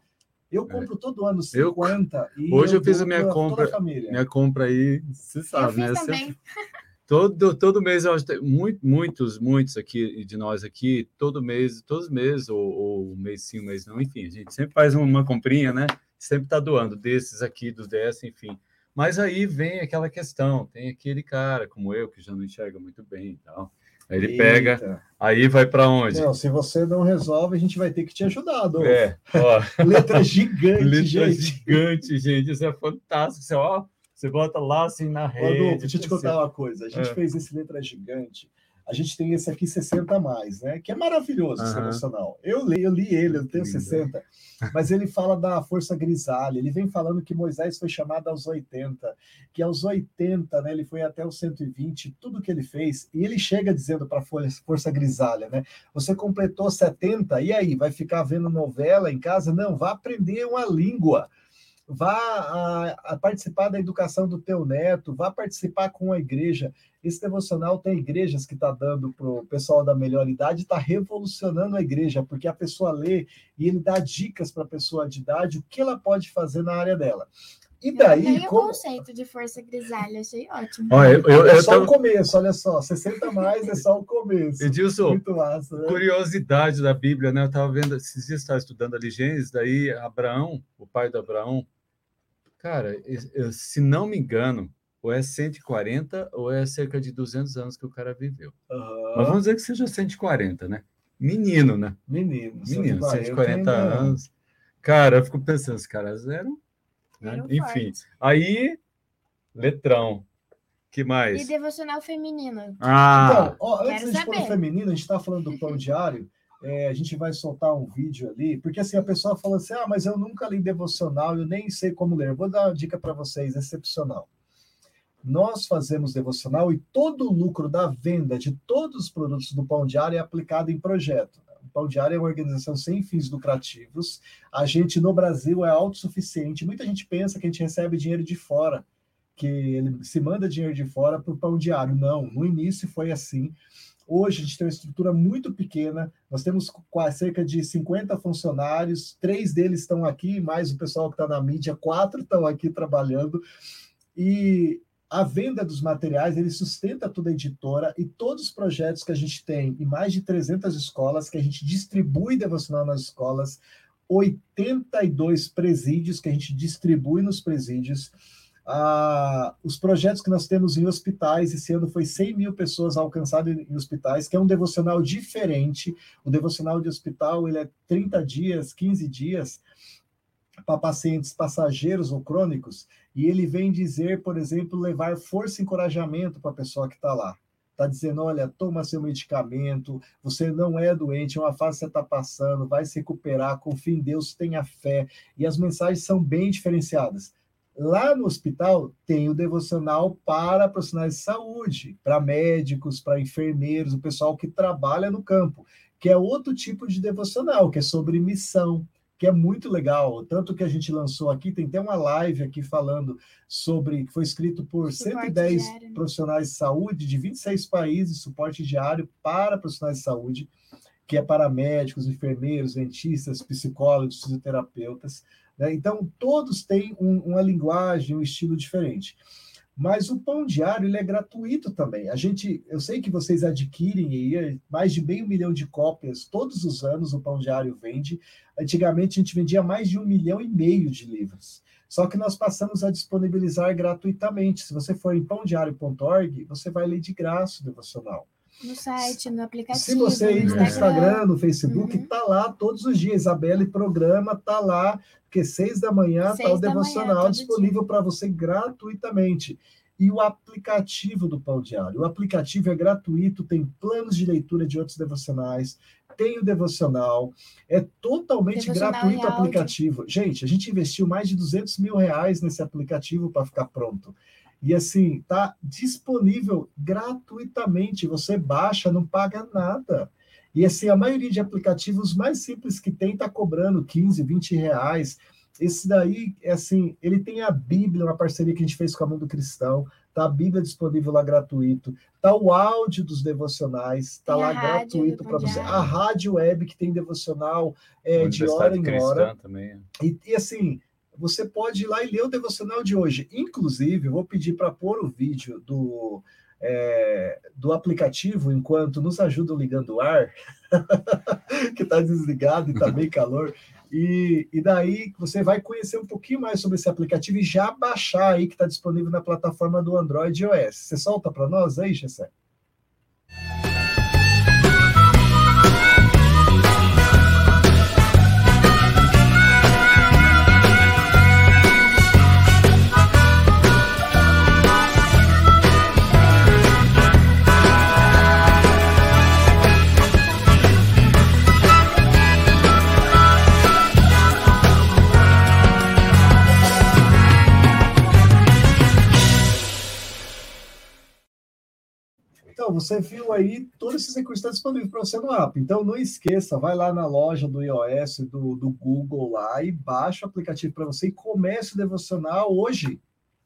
Eu é. compro é. todo ano 50 eu, Hoje eu, eu fiz a minha compra, minha compra aí, você sabe, eu né? Também. Todo, todo mês, eu acho que muito, muitos, muitos aqui de nós aqui, todo mês, todos os meses, ou, ou mês sim, mês não, enfim, a gente sempre faz uma comprinha, né? Sempre está doando desses aqui, dos dessa, enfim. Mas aí vem aquela questão, tem aquele cara como eu que já não enxerga muito bem e tal. Aí ele Eita. pega, aí vai para onde? Não, se você não resolve, a gente vai ter que te ajudar, Adolfo. É, ó. Letra gigante, Letra gente. gigante, gente. Isso é fantástico. Você, ó, você bota lá assim na rede. Adolfo, deixa eu te contar uma coisa. A gente é. fez esse letra gigante a gente tem esse aqui 60 a mais, né? Que é maravilhoso esse emocional. Eu li, eu li ele, eu tenho 60, mas ele fala da força grisalha. Ele vem falando que Moisés foi chamado aos 80, que aos 80, né, ele foi até os 120, tudo que ele fez, e ele chega dizendo para a força grisalha, né? Você completou 70, e aí, vai ficar vendo novela em casa? Não, vá aprender uma língua vá a, a, participar da educação do teu neto, vá participar com a igreja. Esse devocional tem igrejas que está dando para o pessoal da melhor idade, está revolucionando a igreja, porque a pessoa lê e ele dá dicas para a pessoa de idade o que ela pode fazer na área dela. E daí. Eu como... o conceito de força grisalha, achei ótimo. Olha, eu, eu, é só tô... o começo, olha só. 60 mais é só o começo. Edilson, Muito massa, né? curiosidade da Bíblia, né? Eu estava vendo, esses dias estava estudando ali Gênesis, daí Abraão, o pai de Abraão, cara, se não me engano, ou é 140 ou é cerca de 200 anos que o cara viveu. Uhum. Mas vamos dizer que seja 140, né? Menino, né? Menino. Menino, 140, 140 anos. Cara, eu fico pensando, os caras eram. Né? Enfim, fortes. aí, letrão. que mais? E devocional feminino. Ah! Então, ó, antes de pôr feminino, a gente está falando do pão diário. É, a gente vai soltar um vídeo ali, porque assim a pessoa fala assim: ah, mas eu nunca li devocional, eu nem sei como ler. vou dar uma dica para vocês, excepcional nós fazemos devocional e todo o lucro da venda de todos os produtos do Pão Diário é aplicado em projeto. O Pão Diário é uma organização sem fins lucrativos. A gente no Brasil é autossuficiente. Muita gente pensa que a gente recebe dinheiro de fora, que ele se manda dinheiro de fora para o Pão Diário. Não, no início foi assim. Hoje a gente tem uma estrutura muito pequena, nós temos quase cerca de 50 funcionários, três deles estão aqui, mais o pessoal que está na mídia, quatro estão aqui trabalhando. E a venda dos materiais, ele sustenta toda a editora e todos os projetos que a gente tem em mais de 300 escolas, que a gente distribui devocional nas escolas, 82 presídios que a gente distribui nos presídios, ah, os projetos que nós temos em hospitais, esse ano foi 100 mil pessoas alcançadas em hospitais, que é um devocional diferente. O devocional de hospital ele é 30 dias, 15 dias, para pacientes passageiros ou crônicos, e ele vem dizer, por exemplo, levar força e encorajamento para a pessoa que está lá. Está dizendo, olha, toma seu medicamento, você não é doente, é uma fase que você está passando, vai se recuperar, confia em Deus, tenha fé. E as mensagens são bem diferenciadas. Lá no hospital tem o devocional para profissionais de saúde, para médicos, para enfermeiros, o pessoal que trabalha no campo, que é outro tipo de devocional, que é sobre missão, que é muito legal. Tanto que a gente lançou aqui, tem até uma live aqui falando sobre, que foi escrito por suporte 110 diário. Né? profissionais de saúde de 26 países, suporte diário para profissionais de saúde, que é para médicos, enfermeiros, dentistas, psicólogos, fisioterapeutas. Né? Então, todos têm um, uma linguagem, um estilo diferente. Mas o pão diário ele é gratuito também. A gente, eu sei que vocês adquirem aí mais de meio milhão de cópias todos os anos. O pão diário vende. Antigamente a gente vendia mais de um milhão e meio de livros. Só que nós passamos a disponibilizar gratuitamente. Se você for em pãodiário.org, você vai ler de graça o devocional. No site, no aplicativo. Se você ir no Instagram, Instagram, no Facebook, Uhum. tá lá todos os dias. Isabelle Programa tá lá, porque seis da manhã tá Seis o da manhã, devocional todo disponível para você gratuitamente. E o aplicativo do Pão Diário. O aplicativo é gratuito, tem planos de leitura de outros devocionais, tem o devocional, é totalmente Devocional gratuito o aplicativo. Gente, a gente investiu mais de 200 mil reais nesse aplicativo para ficar pronto. E assim, tá disponível gratuitamente. Você baixa, não paga nada. E assim, a maioria de aplicativos mais simples que tem está cobrando 15, 20 reais. Esse daí, é assim, ele tem a Bíblia, uma parceria que a gente fez com a Mundo Cristão, tá a Bíblia disponível lá gratuito, tá o áudio dos devocionais, tá lá gratuito para você. A rádio web que tem devocional é, de hora em Cristã hora. também. E, e, assim, você pode ir lá e ler o devocional de hoje. Inclusive, eu vou pedir para pôr o vídeo do, é, do aplicativo enquanto nos ajudam ligando o ar, que está desligado e está bem calor. E, e daí você vai conhecer um pouquinho mais sobre esse aplicativo e já baixar aí que está disponível na plataforma do Android e iOS. Você solta para nós aí, Gessé? Você viu aí, todos esses recursos estão disponíveis para você no app. Então, não esqueça, vai lá na loja do iOS, do, do Google lá e baixa o aplicativo para você e comece o devocional hoje.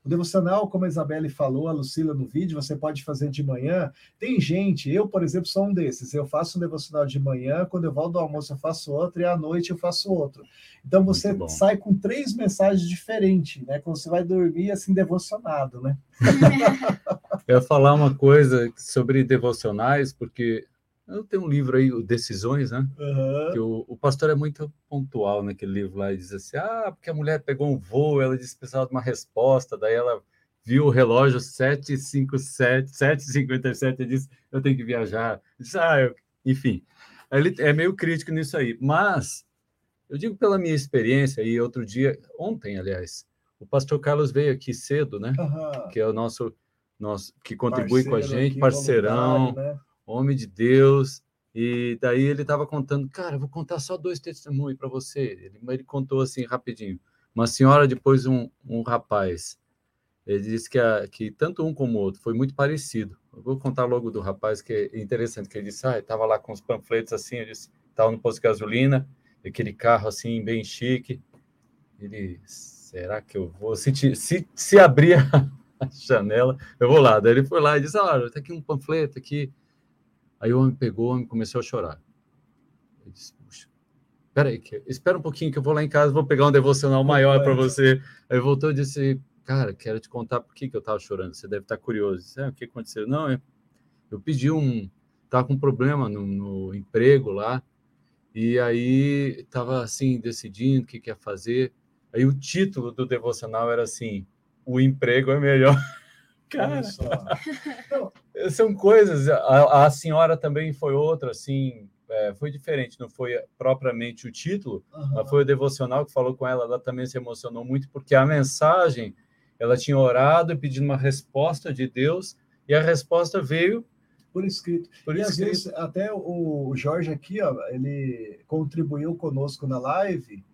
O devocional, como a Isabelle falou, a Lucila no vídeo, você pode fazer de manhã. Tem gente, eu, por exemplo, sou um desses. Eu faço um devocional de manhã, quando eu volto do almoço eu faço outro e à noite eu faço outro. Então você sai com três mensagens diferentes, né? Quando você vai dormir assim devocionado, né? Eu ia falar uma coisa sobre devocionais, porque eu tenho um livro aí, o Decisões, né? Aham. Que o, o pastor é muito pontual naquele livro lá e diz assim: ah, porque a mulher pegou um voo, ela disse que precisava de uma resposta, daí ela viu o relógio 757, 757 e disse: eu tenho que viajar. Disse, ah, eu... enfim, ele é meio crítico nisso aí, mas eu digo pela minha experiência, e outro dia, ontem, aliás, o pastor Carlos veio aqui cedo, né? Aham. Que é o nosso, nosso que contribui com a Parceiro gente, aqui, parceirão né? Homem de Deus. E daí ele estava contando, cara, vou contar só dois testemunhos para você. Ele, ele contou assim rapidinho. Uma senhora, depois um, um rapaz. Ele disse que, a, que tanto um como o outro foi muito parecido. Eu vou contar logo do rapaz, que é interessante, que ele disse, ah, estava lá com os panfletos assim, eu disse, estava no posto de gasolina, aquele carro assim, bem chique. Ele, será que eu vou? Se, te- se, se abrir a janela, eu vou lá. Daí ele foi lá e disse, olha, tá aqui um panfleto aqui. Aí o homem pegou, o homem começou a chorar. Eu disse, puxa, peraí, que, espera um pouquinho que eu vou lá em casa, vou pegar um devocional maior para você. Aí voltou e disse, cara, quero te contar por que, que eu estava chorando, você deve estar curioso. Eu disse, "É, o que aconteceu? Não, eu, eu pedi um, estava com um problema no, no emprego lá, e aí estava assim, decidindo o que, que ia fazer. Aí o título do devocional era assim, o emprego é melhor. Cara. Não, são coisas. A, a senhora também foi outra, assim, é, foi diferente. Não foi propriamente o título, aham. mas foi o devocional que falou com ela. Ela também se emocionou muito porque a mensagem, ela tinha orado e pedido uma resposta de Deus e a resposta veio por escrito. por e às escrito. vezes até o o Jorge aqui, ó, ele contribuiu conosco na live,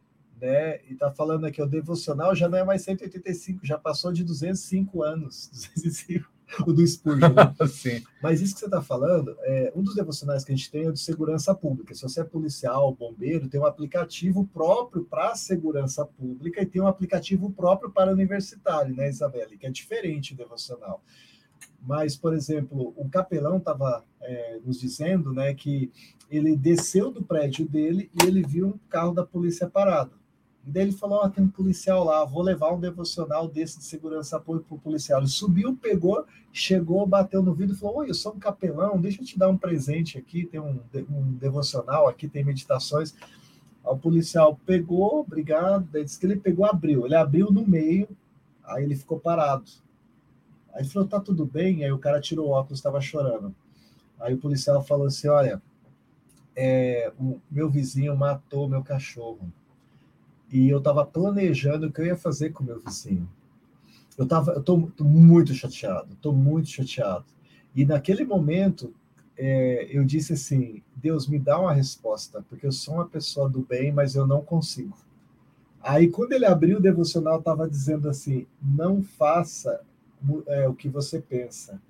né? E tá falando aqui, o devocional já não é mais 185, já passou de 205 anos. 205, o do Spurgeon. né? Mas isso que você está falando, é, um dos devocionais que a gente tem é o de segurança pública. Se você é policial, bombeiro, tem um aplicativo próprio para segurança pública e tem um aplicativo próprio para universitário, né, Isabelle? Que é diferente o devocional. Mas, por exemplo, o capelão estava nos dizendo né, que ele desceu do prédio dele e ele viu um carro da polícia parado. Daí ele falou: Ó, tem um policial lá, vou levar um devocional desse de segurança para o policial. Ele subiu, pegou, chegou, bateu no vidro e falou: Oi, eu sou um capelão, deixa eu te dar um presente aqui, tem um, um devocional aqui, tem meditações. O policial pegou, obrigado, daí disse que ele pegou, abriu. Ele abriu no meio, aí ele ficou parado. Aí falou: Tá tudo bem? Aí o cara tirou o óculos, estava chorando. Aí o policial falou assim: olha, é, o meu vizinho matou meu cachorro. E eu estava planejando o que eu ia fazer com o meu vizinho. Eu tava, eu tô, tô muito chateado, tô muito chateado. E naquele momento, é, eu disse assim: Deus me dá uma resposta, porque eu sou uma pessoa do bem, mas eu não consigo. Aí, quando ele abriu o devocional, estava dizendo assim: não faça é, o que você pensa.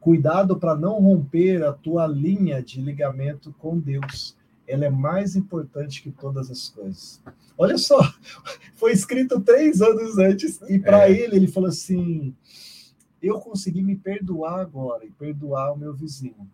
Cuidado para não romper a tua linha de ligamento com Deus. Ela é mais importante que todas as coisas. Olha só, foi escrito três anos antes, e para é. ele, ele falou assim: eu consegui me perdoar agora e perdoar o meu vizinho.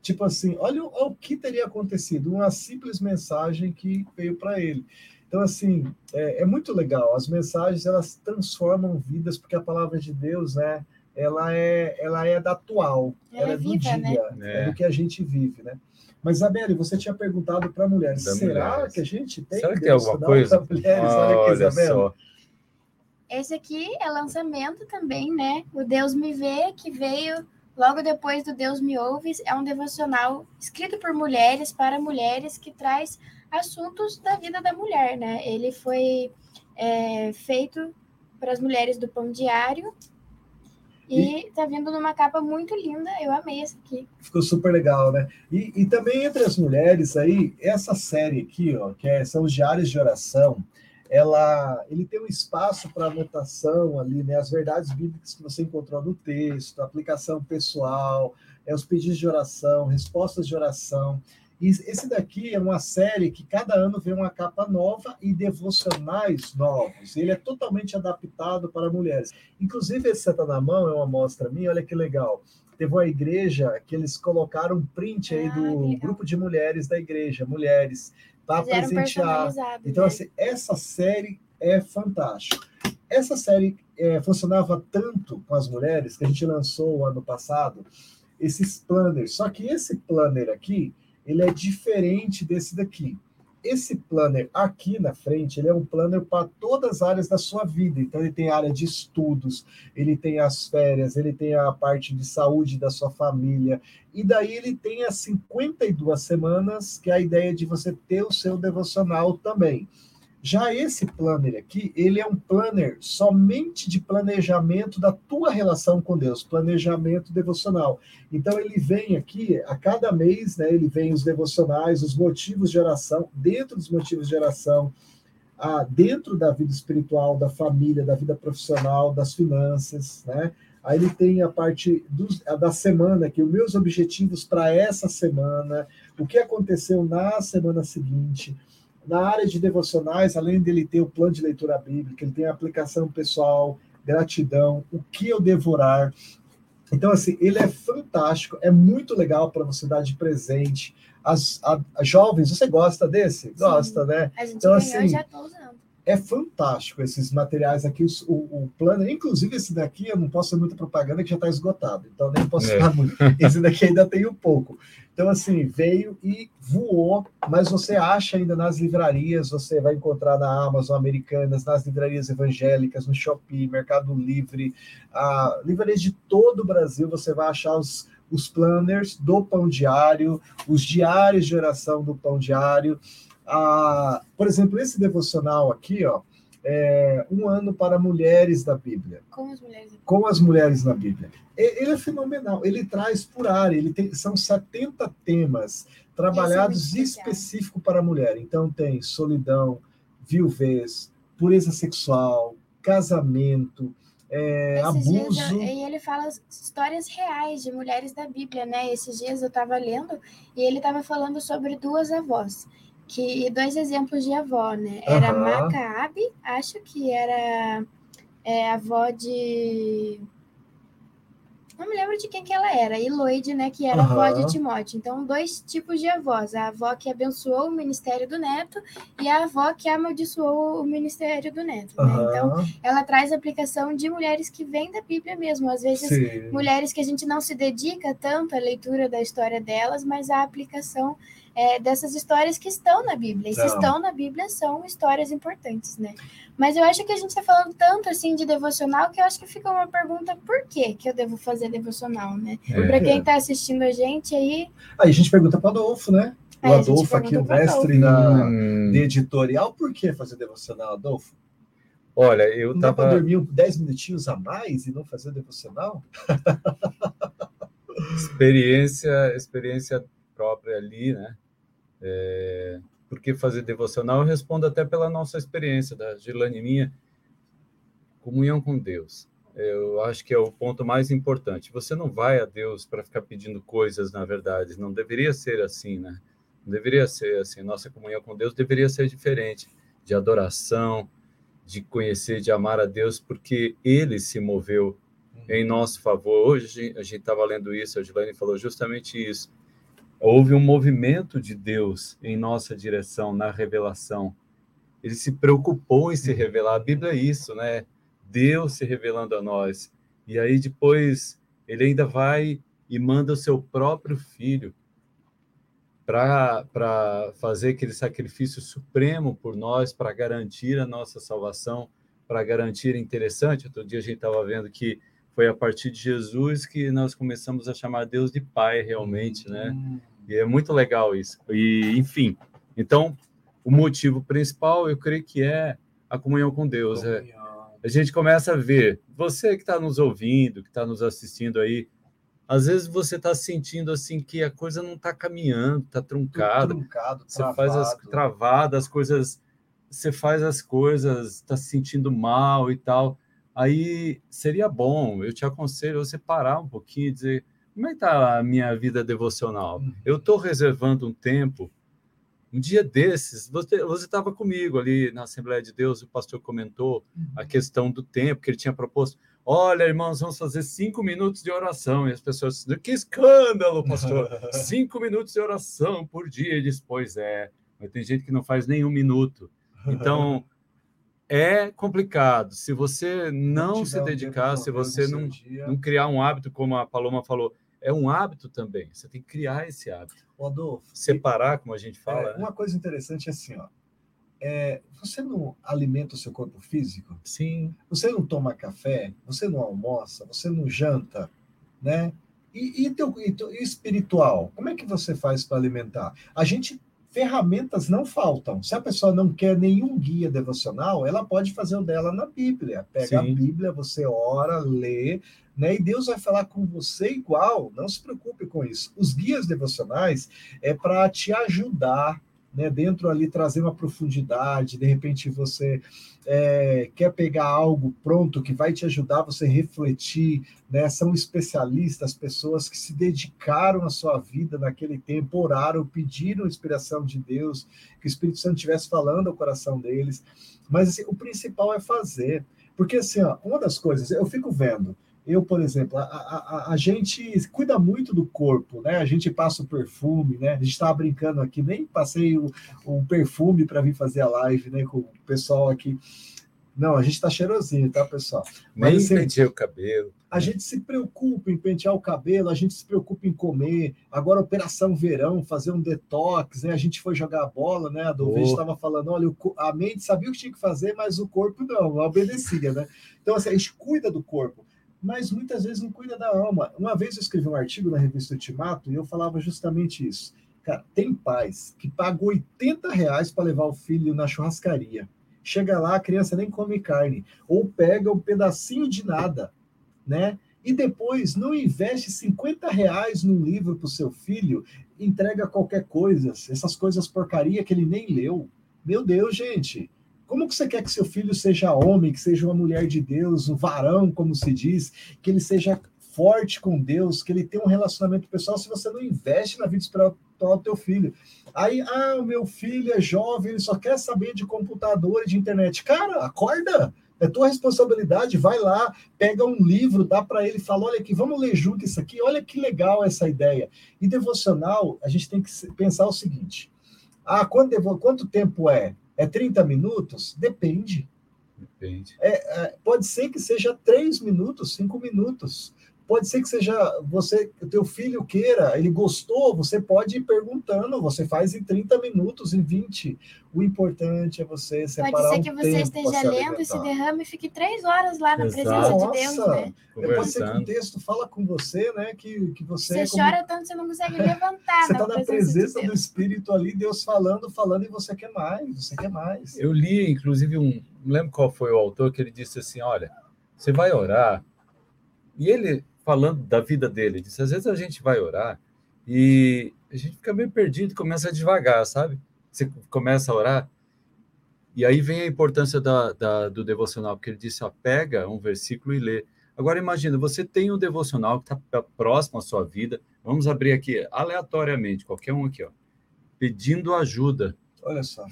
Tipo assim, olha, olha o que teria acontecido, uma simples mensagem que veio para ele. Então, assim, é, é, muito legal. As mensagens, elas transformam vidas, porque a palavra de Deus, né, ela é, ela é da atual, ela, ela é, é do dia, né? é. do que a gente vive, né? Mas, Isabelle, você tinha perguntado para mulheres, da será mulheres. que a gente tem será que tem alguma coisa? Mulheres? Olha, Olha aqui. Só. Esse aqui é lançamento também, né? O Deus Me Vê, que veio logo depois do Deus Me Ouve. É um devocional escrito por mulheres, para mulheres, que traz assuntos da vida da mulher, né? Ele foi é, feito para as mulheres do Pão Diário e, e tá vindo numa capa muito linda. Eu amei essa aqui. Ficou super legal, né? E, e também entre as mulheres aí, essa série aqui, ó, que é, são os diários de oração, ela, ele tem um espaço para anotação ali, né? As verdades bíblicas que você encontrou no texto, aplicação pessoal, é, os pedidos de oração, respostas de oração. E esse daqui é uma série que cada ano vem uma capa nova e devocionais novos. Ele é totalmente adaptado para mulheres. Inclusive, esse Senta na Mão é uma amostra minha, olha que legal. Teve uma igreja que eles colocaram um print aí do ah, grupo de mulheres da igreja, mulheres, para presentear. Então, né? assim, essa série é fantástica. Essa série é, funcionava tanto com as mulheres que a gente lançou ano passado esses planners. Só que esse planner aqui, ele é diferente desse daqui. Esse planner aqui na frente, ele é um planner para todas as áreas da sua vida. Então, ele tem área de estudos, ele tem as férias, ele tem a parte de saúde da sua família. E daí ele tem as 52 semanas, que é a ideia de você ter o seu devocional também. Já esse planner aqui, ele é um planner somente de planejamento da tua relação com Deus, planejamento devocional. Então ele vem aqui a cada mês, né? Ele vem os devocionais, os motivos de oração, dentro dos motivos de oração, dentro da vida espiritual, da família, da vida profissional, das finanças, né? Aí ele tem a parte da semana, que os meus objetivos para essa semana, o que aconteceu na semana seguinte na área de devocionais, além dele ter o plano de leitura bíblica, ele tem a aplicação pessoal, gratidão, o que eu devorar. Então, assim, ele é fantástico, é muito legal para você dar de presente. As, a, as jovens, você gosta desse? Sim. Gosta, né? A gente então, assim, já tô usando é fantástico esses materiais aqui, o, o plano, inclusive esse daqui eu não posso fazer muita propaganda que já está esgotado, então nem posso é. falar muito. Esse daqui ainda tem um pouco. Então, assim, veio e voou, mas você acha ainda nas livrarias, você vai encontrar na Amazon Americanas, nas livrarias evangélicas, no Shopee, Mercado Livre, livrarias de todo o Brasil, você vai achar os, os planners do Pão Diário, os diários de oração do Pão Diário, a, por exemplo, esse devocional aqui, ó, é um ano para mulheres da Bíblia. Com as mulheres. Com as mulheres na Bíblia. Ele é fenomenal. Ele traz por área. Ele tem, são 70 temas trabalhados é específico para a mulher. Então tem solidão, viuvez, pureza sexual, casamento, é, abuso. e ele fala histórias reais de mulheres da Bíblia, né? Esses dias eu estava lendo e ele estava falando sobre duas avós que dois exemplos de avó, né? Era uhum. Macaabe, acho que era é, avó de. Não me lembro de quem que ela era, e Loide, né, que era uhum. avó de Timóteo. Então, dois tipos de avós: a avó que abençoou o ministério do neto e a avó que amaldiçoou o ministério do neto. Né? Uhum. Então, ela traz aplicação de mulheres que vêm da Bíblia mesmo. Às vezes, Sim. mulheres que a gente não se dedica tanto à leitura da história delas, mas a aplicação é, dessas histórias que estão na Bíblia. E se estão na Bíblia, são histórias importantes, né? Mas eu acho que a gente está falando tanto assim de devocional que eu acho que fica uma pergunta: por que, que eu devo fazer devocional, né? É. Para quem está assistindo a gente aí. Aí a gente pergunta para o Adolfo, né? O é, Adolfo aqui, o mestre na, hum. de editorial, por que fazer devocional, Adolfo? Olha, eu não tava... Dormir 10 minutinhos a mais e não fazer devocional? experiência, experiência própria ali, né? É, por que fazer devocional? Eu respondo até pela nossa experiência, da Gilane minha, comunhão com Deus. Eu acho que é o ponto mais importante. Você não vai a Deus para ficar pedindo coisas, na verdade. Não deveria ser assim, né? Não deveria ser assim. Nossa comunhão com Deus deveria ser diferente, de adoração, de conhecer, de amar a Deus, porque Ele se moveu em nosso favor. Hoje a gente estava lendo isso, a Gilane falou justamente isso. Houve um movimento de Deus em nossa direção, na revelação. Ele se preocupou em se revelar. A Bíblia é isso, né? Deus se revelando a nós. E aí depois ele ainda vai e manda o seu próprio filho para fazer aquele sacrifício supremo por nós, para garantir a nossa salvação, para garantir. Interessante, outro dia a gente estava vendo que foi a partir de Jesus que nós começamos a chamar Deus de Pai, realmente, né? Hum. E é muito legal isso. E, enfim, então, o motivo principal, eu creio que é a comunhão com Deus. É, a gente começa a ver, você que está nos ouvindo, que está nos assistindo aí, às vezes você está sentindo assim que a coisa não está caminhando, está truncada. Truncado, você faz as travadas, as coisas, você faz as coisas, está se sentindo mal e tal. Aí seria bom, eu te aconselho você parar um pouquinho e dizer como é que está a minha vida devocional? Uhum. Eu estou reservando um tempo. Um dia desses, você estava comigo ali na Assembleia de Deus, o pastor comentou uhum. a questão do tempo que ele tinha proposto. Olha, irmãos, vamos fazer cinco minutos de oração. E as pessoas dizem, que escândalo, pastor! cinco minutos de oração por dia. E diz, pois é, mas tem gente que não faz nenhum minuto. Então, é complicado. Se você não se dedicar, se você não, não criar um hábito, como a Paloma falou, é um hábito também. Você tem que criar esse hábito. Adolfo, Separar, como a gente fala. É, né? Uma coisa interessante é assim, ó. É, você não alimenta o seu corpo físico? Sim. Você não toma café? Você não almoça? Você não janta? Né? E, e, teu, e, teu, e espiritual? Como é que você faz para alimentar? A gente ferramentas não faltam. Se a pessoa não quer nenhum guia devocional, ela pode fazer o dela na Bíblia. Pega Sim. a Bíblia, você ora, lê, né? E Deus vai falar com você igual. Não se preocupe com isso. Os guias devocionais é para te ajudar né, dentro ali trazer uma profundidade, de repente você é, quer pegar algo pronto que vai te ajudar você refletir, né, são especialistas, pessoas que se dedicaram a sua vida naquele tempo, oraram, pediram inspiração de Deus, que o Espírito Santo estivesse falando ao coração deles, mas assim, o principal é fazer, porque assim, ó, uma das coisas, eu fico vendo, eu, por exemplo, a, a, a, gente cuida muito do corpo, né? A gente passa o perfume, né? A gente estava brincando aqui, nem passei o, o perfume para vir fazer a live, né? Com o pessoal aqui. Não, a gente está cheirosinho, tá, pessoal? Mas, nem assim, pentear o cabelo. A gente se preocupa em pentear o cabelo, a gente se preocupa em comer. Agora, operação verão, fazer um detox, né? A gente foi jogar bola, né? A Dovete estava falando: olha, a mente sabia o que tinha que fazer, mas o corpo não, não obedecia, né? Então, assim, a gente cuida do corpo mas muitas vezes não cuida da alma. Uma vez eu escrevi um artigo na revista Ultimato e eu falava justamente isso. Cara, tem pais que pagam 80 reais para levar o filho na churrascaria. Chega lá, a criança nem come carne, ou pega um pedacinho de nada, né? E depois não investe 50 reais num livro para o seu filho, entrega qualquer coisa, essas coisas porcaria que ele nem leu. Meu Deus, gente, como que você quer que seu filho seja homem, que seja uma mulher de Deus, um varão, como se diz, que ele seja forte com Deus, que ele tenha um relacionamento pessoal, se você não investe na vida espiritual do teu filho? Aí, ah, o meu filho é jovem, ele só quer saber de computador e de internet. Cara, acorda! É tua responsabilidade, vai lá, pega um livro, dá para ele, fala, olha aqui, vamos ler junto isso aqui, olha que legal essa ideia. E devocional, a gente tem que pensar o seguinte, ah, quanto, quanto tempo é? É 30 minutos? Depende. Depende. É, é, pode ser que seja 3 minutos, 5 minutos. Pode ser que seja você, o teu filho queira, ele gostou, você pode ir perguntando, você faz em 30 minutos, em 20. O importante é você separar Pode ser um que você esteja lendo e se derrame e fique três horas lá na Exato. presença de Deus, Nossa, né? Pode ser que o texto fala com você, né? Que, que você. Você é chora tanto que você não consegue levantar. você está na presença, de do Espírito ali, Deus falando, falando, e você quer mais, você quer mais. Eu li, inclusive, um. Não lembro qual foi o autor que ele disse assim: olha, você vai orar. E ele, falando da vida dele, disse: às vezes a gente vai orar e a gente fica meio perdido, começa a devagar, sabe? Você começa a orar, e aí vem a importância da, da, do devocional, porque ele disse: ó, pega um versículo e lê. Agora imagina, você tem um devocional que está próximo à sua vida. Vamos abrir aqui aleatoriamente, qualquer um aqui, ó. Pedindo ajuda. Olha só.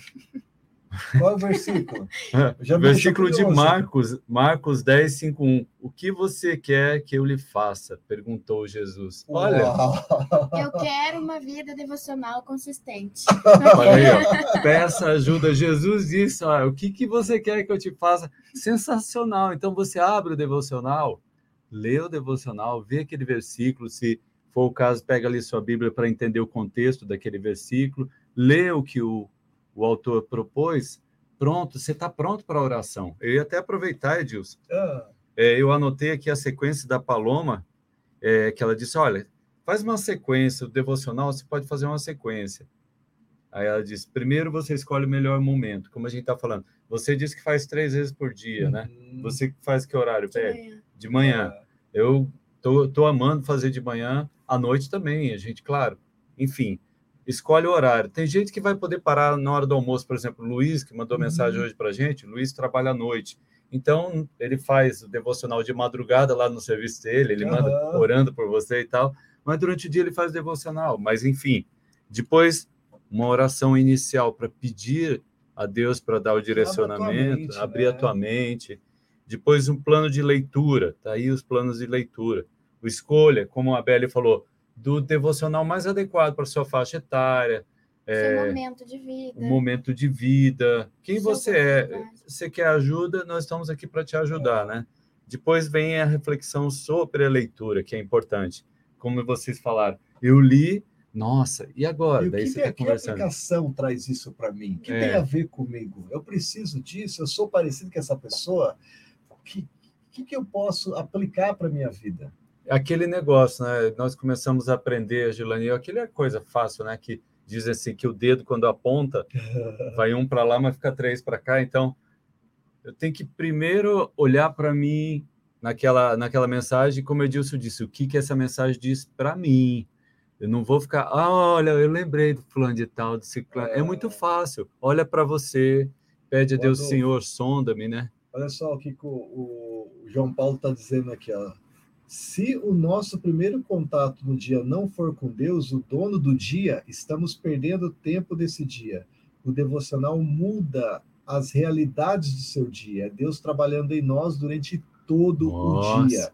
Qual é o versículo? Já versículo de Marcos, Marcos 10, 5, 1. O que você quer que eu lhe faça? Perguntou Jesus. Olha. Eu quero uma vida devocional consistente. Olha aí, ó. Peça ajuda. Jesus disse: ó, o que, que você quer que eu te faça? Sensacional. Então você abre o devocional, lê o devocional, vê aquele versículo. Se for o caso, pega ali sua Bíblia para entender o contexto daquele versículo, lê o que o o autor propôs, pronto, você está pronto para a oração. Eu ia até aproveitar, Edilson. Ah. É, eu anotei aqui a sequência da Paloma, é, que ela disse: olha, faz uma sequência, o devocional, você pode fazer uma sequência. Aí ela disse: primeiro você escolhe o melhor momento, como a gente está falando. Você disse que faz três vezes por dia, né? uhum. né? Você faz que horário? De manhã. De manhã. Ah. Eu tô, tô amando fazer de manhã, à noite também, a gente, claro. Enfim, escolhe o horário. Tem gente que vai poder parar na hora do almoço, por exemplo, o Luiz, que mandou uhum. mensagem hoje para a gente, Luiz trabalha à noite. Então, ele faz o devocional de madrugada lá no serviço dele, ele uhum. manda orando por você e tal, mas durante o dia ele faz devocional. Mas, enfim, depois, uma oração inicial para pedir a Deus para dar o direcionamento, abrir a tua mente. Né? Depois, um plano de leitura, tá aí os planos de leitura. O escolha, como a Belle falou, do devocional mais adequado para sua faixa etária. É, momento de vida. O momento de vida. Quem você é? Você quer ajuda? Nós estamos aqui para te ajudar, né? Depois vem a reflexão sobre a leitura, que é importante. Como vocês falaram, eu li, nossa, e agora? E Daí que, você está conversando. Que aplicação traz isso para mim? O que é. tem a ver comigo? Eu preciso disso? Eu sou parecido com essa pessoa? O que, que, que eu posso aplicar para minha vida? Aquele negócio, né? Nós começamos a aprender, Gilani, aquilo é coisa fácil, né? Que diz assim que o dedo quando aponta vai um para lá, mas fica três para cá. Então, eu tenho que primeiro olhar para mim naquela naquela mensagem, como Edilson disse, o que que essa mensagem diz para mim. Eu não vou ficar, ah, olha, eu lembrei do fulano de tal, do ciclano. É, é muito fácil. Olha para você, pede a Deus, Senhor, sonda-me, né? Olha só o que o, o João Paulo está dizendo aqui, ó. Se o nosso primeiro contato no dia não for com Deus, o dono do dia, estamos perdendo tempo desse dia. O devocional muda as realidades do seu dia. É Deus trabalhando em nós durante todo Nossa. o dia.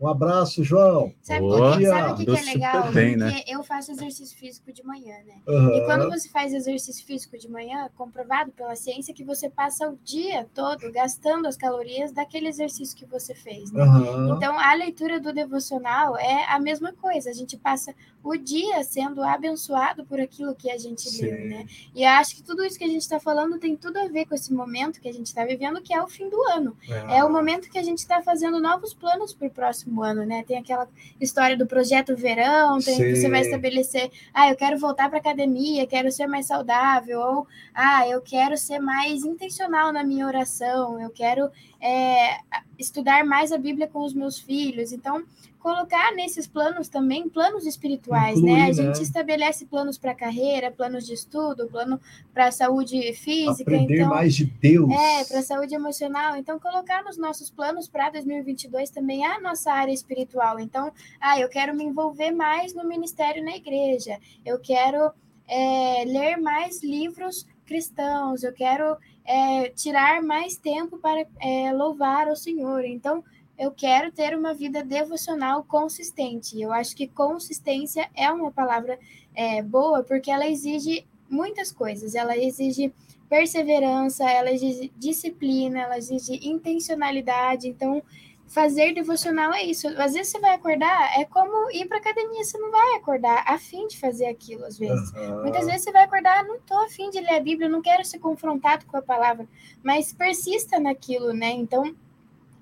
Um abraço, João. Sabe, o que, sabe o que, que é legal? Bem, né? Porque eu faço exercício físico de manhã, né? Uhum. E quando você faz exercício físico de manhã, comprovado pela ciência que você passa o dia todo gastando as calorias daquele exercício que você fez, né? Uhum. Então, a leitura do devocional é a mesma coisa. A gente passa o dia sendo abençoado por aquilo que a gente Sim. leu, né? E eu acho que tudo isso que a gente está falando tem tudo a ver com esse momento que a gente está vivendo, que é o fim do ano. É, é o momento que a gente está fazendo novos planos para o próximo ano, né? Tem aquela história do projeto verão, tem, você vai estabelecer, ah, eu quero voltar para academia, quero ser mais saudável, ou ah, eu quero ser mais intencional na minha oração, eu quero é, estudar mais a Bíblia com os meus filhos. Então, colocar nesses planos também planos espirituais, né? A né? gente estabelece planos para carreira, planos de estudo, plano para saúde física, aprender então, mais de Deus. É, para saúde emocional. Então colocar nos nossos planos para 2022 também a nossa área espiritual. Então, ah, eu quero me envolver mais no ministério na igreja. Eu quero é, ler mais livros cristãos. Eu quero é, tirar mais tempo para é, louvar o Senhor. Então eu quero ter uma vida devocional consistente. Eu acho que consistência é uma palavra é, boa porque ela exige muitas coisas. Ela exige perseverança, ela exige disciplina, ela exige intencionalidade. Então, fazer devocional é isso. Às vezes você vai acordar, é como ir para academia, você não vai acordar a fim de fazer aquilo, às vezes. Uhum. Muitas vezes você vai acordar, não tô a fim de ler a Bíblia, não quero ser confrontado com a palavra, mas persista naquilo, né? Então,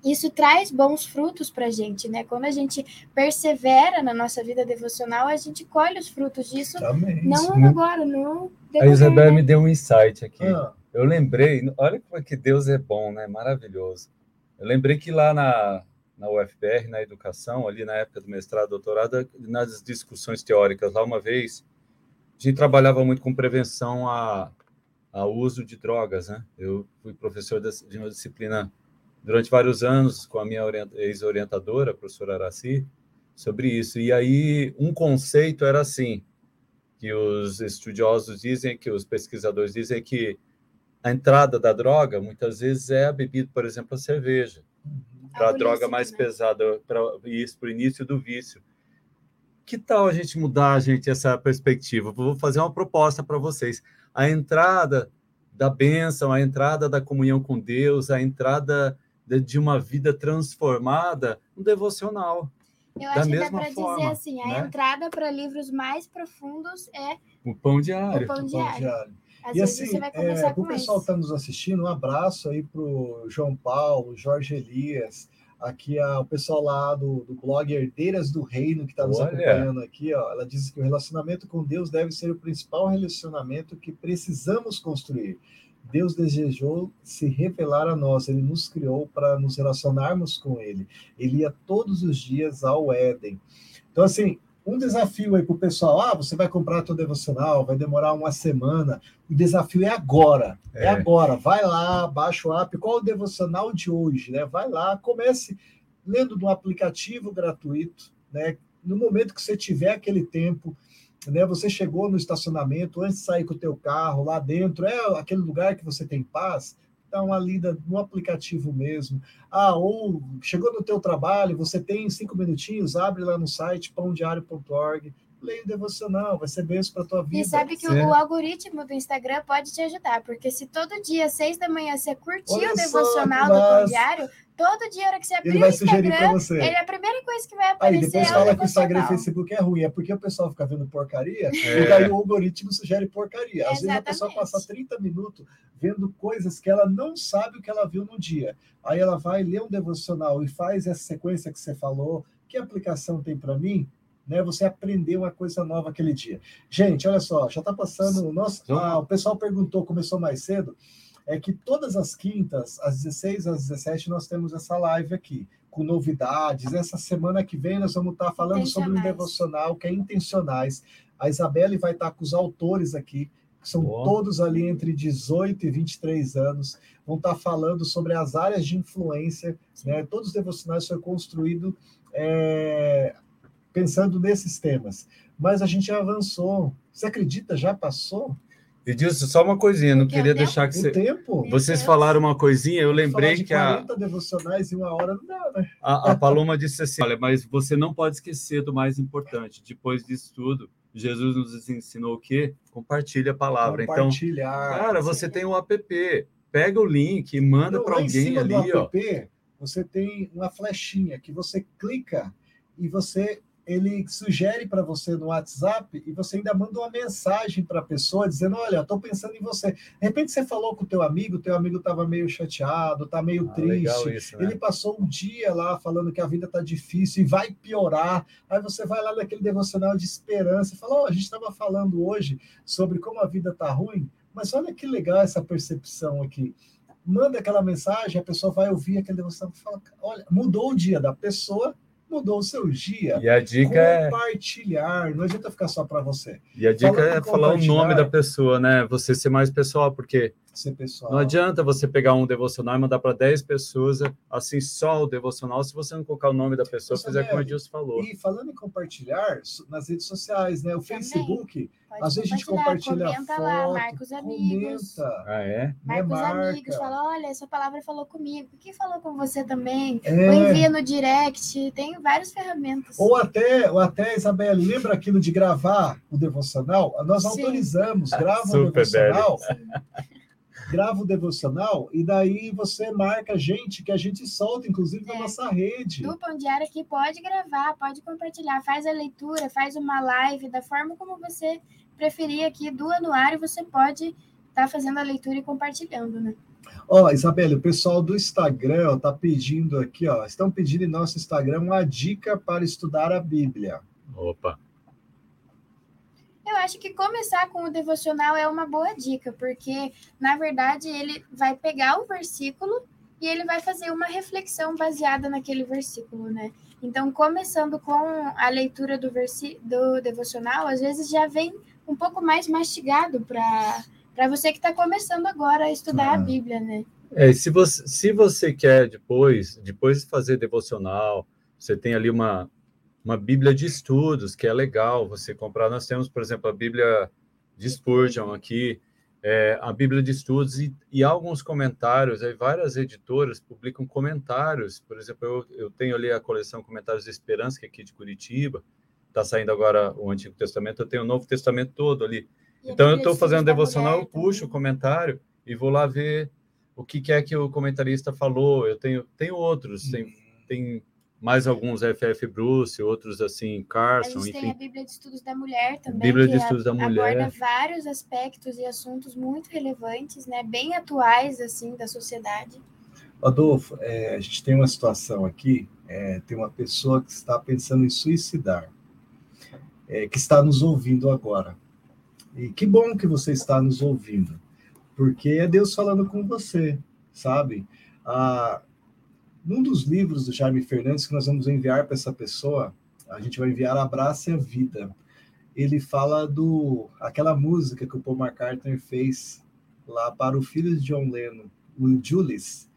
isso traz bons frutos para a gente, né? Quando a gente persevera na nossa vida devocional, a gente colhe os frutos disso. Também, não agora, não. A Isabel né? me deu um insight aqui. Ah. Eu lembrei, olha como é que Deus é bom, né? Maravilhoso. Eu lembrei que lá na, na UFPR, na educação, ali na época do mestrado, doutorado, nas discussões teóricas, lá uma vez, a gente trabalhava muito com prevenção a, ao uso de drogas, né? Eu fui professor de uma disciplina durante vários anos com a minha ex-orientadora, a professora Araci, sobre isso. E aí, um conceito era assim, que os estudiosos dizem, que os pesquisadores dizem que a entrada da droga, muitas vezes, é a bebida, por exemplo, a cerveja. Uhum. Para a droga mais né? pesada, para isso, para o início do vício. Que tal a gente mudar, gente, essa perspectiva? Vou fazer uma proposta para vocês. A entrada da bênção, a entrada da comunhão com Deus, a entrada de uma vida transformada, um devocional. Eu acho que dá para dizer assim, a né? entrada para livros mais profundos é o pão diário. O pão diário. O pão diário. Às e assim, é, o pessoal que está nos assistindo, um abraço aí para o João Paulo, Jorge Elias, aqui a, o pessoal lá do, do blog Herdeiras do Reino, que está nos acompanhando aqui, ó, ela diz que o relacionamento com Deus deve ser o principal relacionamento que precisamos construir. Deus desejou se revelar a nós, ele nos criou para nos relacionarmos com ele. Ele ia todos os dias ao Éden. Então, assim, um desafio aí para o pessoal: ah, você vai comprar teu devocional, vai demorar uma semana. O desafio é agora, é, é agora. Vai lá, baixa o app. Qual é o devocional de hoje? Né? Vai lá, comece lendo no aplicativo gratuito, né? No momento que você tiver aquele tempo, né? Você chegou no estacionamento, antes de sair com o teu carro, lá dentro, é aquele lugar que você tem paz, dá uma lida no aplicativo mesmo. Ah, ou chegou no teu trabalho, você tem cinco minutinhos, abre lá no site pãodiário.org, leia o devocional, vai ser benção para tua vida. E sabe que o, o, algoritmo do Instagram pode te ajudar, porque se todo dia, seis da manhã, você curtir Olha o devocional só, do Pão Diário, todo dia, a hora que você abrir ele vai o Instagram, você. ele é a primeira coisa que vai aparecer. Aí depois fala que o Instagram e Facebook é ruim, é porque o pessoal fica vendo porcaria, é. e daí o algoritmo sugere porcaria. Às Exatamente. vezes a pessoa passa 30 minutos vendo coisas que ela não sabe o que ela viu no dia. Aí ela vai ler um devocional e faz essa sequência que você falou. Que aplicação tem para mim? Né, você aprendeu uma coisa nova aquele dia. Gente, olha só, já está passando. O, nosso, ah, o pessoal perguntou, começou mais cedo é que todas as quintas, às 16 às 17, nós temos essa live aqui, com novidades. Essa semana que vem nós vamos estar falando sobre um devocional que é intencionais. A Isabelle vai estar com os autores aqui, que são Boa. todos ali entre 18 e 23 anos, vão estar falando sobre as áreas de influência. Né? Todos os devocionais foram construídos é, pensando nesses temas. Mas a gente já avançou. Você acredita? Já passou? Edilson, só uma coisinha, não queria deixar que você... tempo? Vocês falaram uma coisinha, eu lembrei que a... 40 devocionais em uma hora não dá, né? A, a Paloma disse assim, olha, mas você não pode esquecer do mais importante. Depois disso tudo, Jesus nos ensinou o quê? Compartilha a palavra. Então, Compartilhar. Então, cara, você tem o um app, pega o link e manda para alguém ali, ó. App, você tem uma flechinha que você clica e você ele sugere para você no WhatsApp e você ainda manda uma mensagem para a pessoa dizendo: Olha, estou pensando em você. De repente você falou com o teu amigo, teu amigo estava meio chateado, está meio ah, triste. Isso, né? Ele passou um dia lá falando que a vida está difícil e vai piorar. Aí você vai lá naquele devocional de esperança e fala: oh, a gente estava falando hoje sobre como a vida está ruim, mas olha que legal essa percepção aqui manda aquela mensagem, a pessoa vai ouvir aquele devocional e fala: olha, mudou o dia da pessoa mudou o seu dia. E a dica é compartilhar, não adianta ficar só para você. E a dica é falar o nome da pessoa, né? Você ser mais pessoal, porque ser pessoal. Não adianta você pegar um devocional e mandar para 10 pessoas, assim, só o devocional, se você não colocar o nome da pessoa, fizer como a Dilson falou. E falando em compartilhar nas redes sociais, né? O Também. Facebook, Pode às vezes a gente compartilha comenta foto, lá, marca os amigos. Comenta. Ah, é? Marca os marca. amigos, fala, olha, essa palavra falou comigo. O que falou com você também? É. Ou envia no direct, tem várias ferramentas. Ou até, ou até, Isabela, lembra aquilo de gravar o devocional? Nós Sim. autorizamos, grava o devocional. Grava o devocional e daí você marca a gente, que a gente solta, inclusive, na é. nossa rede. Do Pão Diário aqui pode gravar, pode compartilhar, faz a leitura, faz uma live, da forma como você preferir aqui do anuário, você pode estar tá fazendo a leitura e compartilhando, né? Ó, oh, Isabelle, o pessoal do Instagram está pedindo aqui, ó, estão pedindo em nosso Instagram uma dica para estudar a Bíblia. Opa. Eu acho que começar com o devocional é uma boa dica, porque na verdade ele vai pegar o versículo e ele vai fazer uma reflexão baseada naquele versículo, né? Então, começando com a leitura do, versi do devocional, às vezes já vem um pouco mais mastigado para você que está começando agora a estudar ah. a Bíblia, né? É, se você, se você quer depois, depois de fazer devocional, você tem ali uma, uma Bíblia de estudos, que é legal você comprar. Nós temos, por exemplo, a Bíblia de Spurgeon aqui, é, a Bíblia de Estudos e, e, alguns comentários. Aí várias editoras publicam comentários. Por exemplo, eu, eu tenho ali a coleção Comentários de Esperança, que é aqui de Curitiba. Está saindo agora o Antigo Testamento, eu tenho o Novo Testamento todo ali. E então, eu estou fazendo devocional, eu puxo o comentário e vou lá ver o que, que, é que o comentarista falou. Eu tenho, tenho outros, tem, tem mais alguns FF Bruce, outros assim, Carson, a gente enfim. tem a Bíblia de Estudos da Mulher também, Bíblia de Estudos da Mulher. aborda vários aspectos e assuntos muito relevantes, né, bem atuais, assim, da sociedade. Adolfo, é, a gente tem uma situação aqui, é, tem uma pessoa que está pensando em suicidar, é, que está nos ouvindo agora. E que bom que você está nos ouvindo, porque é Deus falando com você, sabe? Ah, num dos livros do Jaime Fernandes que nós vamos enviar para essa pessoa, a gente vai enviar Abraça a Vida. Ele fala do aquela música que o Paul McCartney fez lá para o filho de John Lennon, o Julius,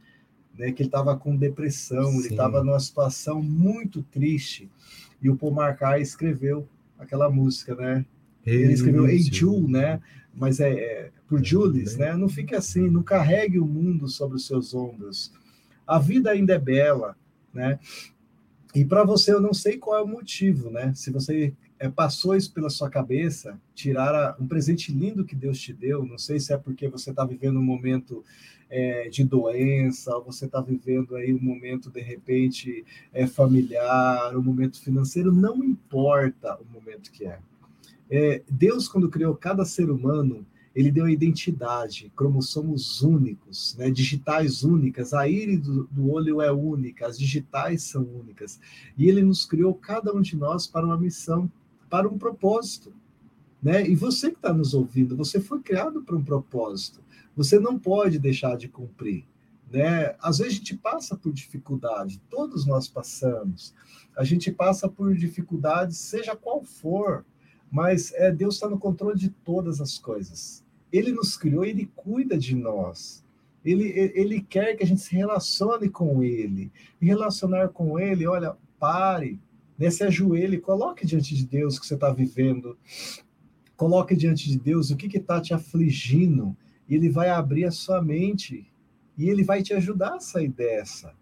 né, que ele estava com depressão, Sim. ele estava numa situação muito triste, e o Paul McCartney escreveu aquela música, né? Ele escreveu Hey Jules, né? Mas é, é por Julius, né? Não fique assim, não carregue o mundo sobre os seus ombros a vida ainda é bela, né? E para você, eu não sei qual é o motivo, né? Se você é, passou isso pela sua cabeça, tirar a, um presente lindo que Deus te deu, não sei se é porque você está vivendo um momento é, de doença, ou você está vivendo aí um momento, de repente, é, familiar, um momento financeiro, não importa o momento que é. é Deus, quando criou cada ser humano, ele deu identidade, cromossomos únicos, né, digitais únicas, a íris do, do, olho é única, as digitais são únicas. E ele nos criou, cada um de nós, para uma missão, para um propósito. Né? E você que está nos ouvindo, você foi criado para um propósito. Você não pode deixar de cumprir. Né? Às vezes a gente passa por dificuldade, todos nós passamos. A gente passa por dificuldades, seja qual for, mas é, Deus está no controle de todas as coisas. Ele nos criou, ele cuida de nós. Ele, ele quer que a gente se relacione com ele. E relacionar com ele, olha, pare, né, se ajoelhe, coloque diante de Deus o que você está vivendo. Coloque diante de Deus o que está te afligindo. E ele vai abrir a sua mente. E ele vai te ajudar a sair dessa.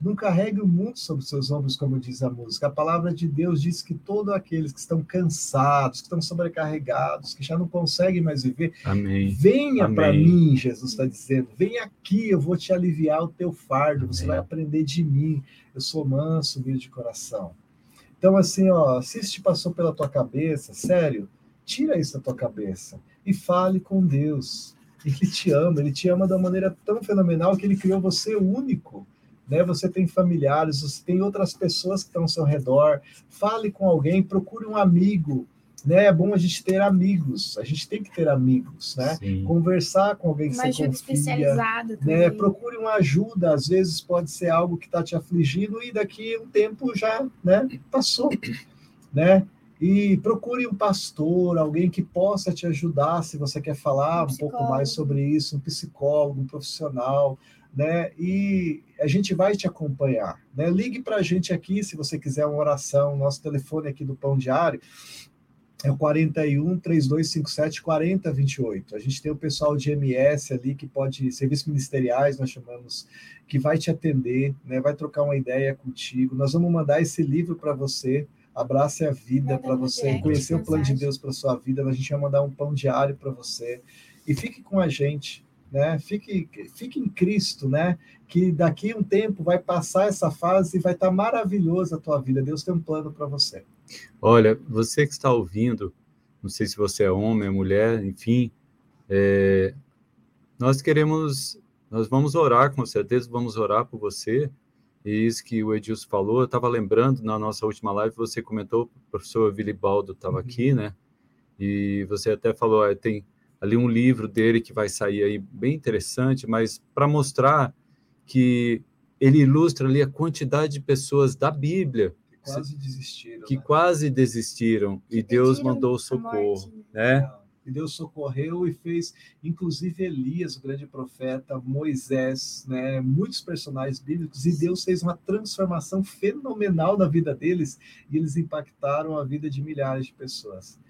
Não carregue o mundo sobre seus ombros, como diz a música. A palavra de Deus diz que todos aqueles que estão cansados, que estão sobrecarregados, que já não conseguem mais viver, Amém. venha para mim, Jesus está dizendo. Venha aqui, eu vou te aliviar o teu fardo. Amém. Você vai aprender de mim. Eu sou manso, humilde de coração. Então, assim, ó, se isso te passou pela tua cabeça, sério, tira isso da tua cabeça e fale com Deus. Ele te ama, ele te ama da maneira tão fenomenal que ele criou você único né? Você tem familiares, você tem outras pessoas que estão ao seu redor. Fale com alguém, procure um amigo. Né? É bom a gente ter amigos, a gente tem que ter amigos, né? Sim. Conversar com alguém que uma você confia, especializada né? Procure uma ajuda, às vezes pode ser algo que está te afligindo e daqui um tempo já, né? Passou, né? E procure um pastor, alguém que possa te ajudar se você quer falar um, um pouco mais sobre isso, um psicólogo, um profissional, né? E a gente vai te acompanhar, né? Ligue para a gente aqui se você quiser uma oração. Nosso telefone aqui do Pão Diário é o 41 3257 4028. A gente tem o pessoal de MS ali que pode serviços ministeriais, nós chamamos, que vai te atender, né? Vai trocar uma ideia contigo. Nós vamos mandar esse livro para você. Abrace a vida para você conhecer o plano de Deus para sua vida. A gente vai mandar um pão diário para você. E fique com a gente né? Fique, fique em Cristo, né? Que daqui a um tempo vai passar essa fase e vai estar tá maravilhosa a tua vida. Deus tem um plano para você. Olha, você que está ouvindo, não sei se você é homem, é mulher, enfim, é, nós queremos, nós vamos orar, com certeza vamos orar por você. E isso que o Edilson falou, eu estava lembrando na nossa última live, você comentou, o professor Vilibaldo estava uhum. aqui, né? E você até falou, ah, tem ali um livro dele que vai sair aí bem interessante, mas para mostrar que ele ilustra ali a quantidade de pessoas da Bíblia que quase desistiram, que né? quase desistiram que e Deus mandou socorro, né? E Deus socorreu e fez, inclusive Elias, o grande profeta, Moisés, né? Muitos personagens bíblicos e Deus fez uma transformação fenomenal na vida deles e eles impactaram a vida de milhares de pessoas.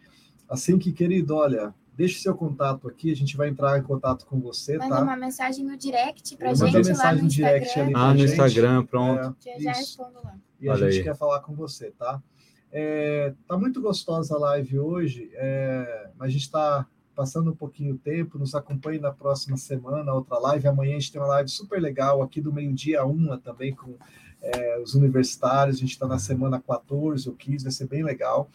Assim que, querido, olha, deixe seu contato aqui, a gente vai entrar em contato com você, Manda tá? uma mensagem no direct pra Manda gente lá no Instagram. ah, no Instagram, pronto. É, que eu já respondo lá. E a Olha gente aí. quer falar com você, tá? É, tá muito gostosa a live hoje, é, mas a gente está passando um pouquinho o tempo, nos acompanhe na próxima semana, outra live. Amanhã a gente tem uma live super legal aqui do meio-dia a uma também com é, os universitários. A gente está na semana 14 ou 15, vai ser bem legal.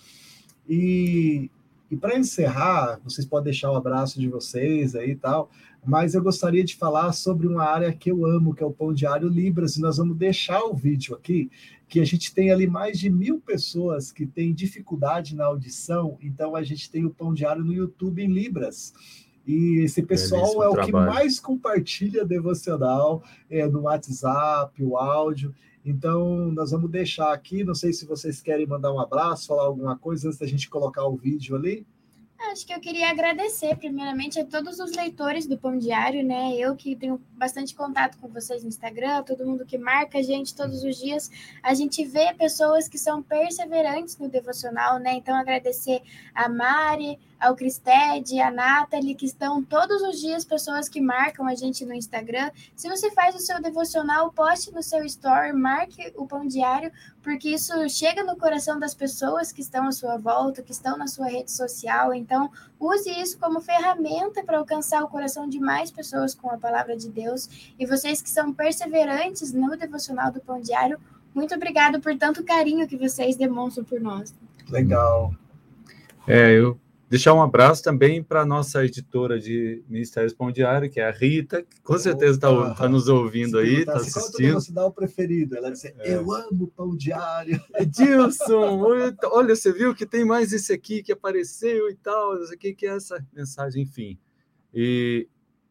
E e para encerrar, vocês podem deixar o abraço de vocês aí e tal, mas eu gostaria de falar sobre uma área que eu amo, que é o Pão Diário Libras, e nós vamos deixar o vídeo aqui, que a gente tem ali mais de mil pessoas que têm dificuldade na audição, então a gente tem o Pão Diário no YouTube em Libras. E esse pessoal Belíssimo é o trabalho. que mais compartilha devocional é, no WhatsApp, o áudio. Então, nós vamos deixar aqui. Não sei se vocês querem mandar um abraço, falar alguma coisa antes da gente colocar o vídeo ali. Acho que eu queria agradecer, primeiramente, a todos os leitores do Pão Diário, né? Eu que tenho bastante contato com vocês no Instagram, todo mundo que marca a gente todos os dias. A gente vê pessoas que são perseverantes no devocional, né? Então, agradecer a Mari, ao Cristed, a Nathalie, que estão todos os dias pessoas que marcam a gente no Instagram. Se você faz o seu devocional, poste no seu story, marque o Pão Diário, porque isso chega no coração das pessoas que estão à sua volta, que estão na sua rede social. Então, use isso como ferramenta para alcançar o coração de mais pessoas com a palavra de Deus. E vocês que são perseverantes no devocional do Pão Diário, muito obrigado por tanto carinho que vocês demonstram por nós. Legal. É, eu Deixar um abraço também para a nossa editora de Ministério Pão Diário, que é a Rita, que com certeza está tá nos ouvindo aí, está assistindo. Qual é o o preferido? Ela disse, é. eu amo Pão Diário. Edilson, olha, você viu que tem mais esse aqui que apareceu e tal, isso aqui que é essa mensagem, enfim. E,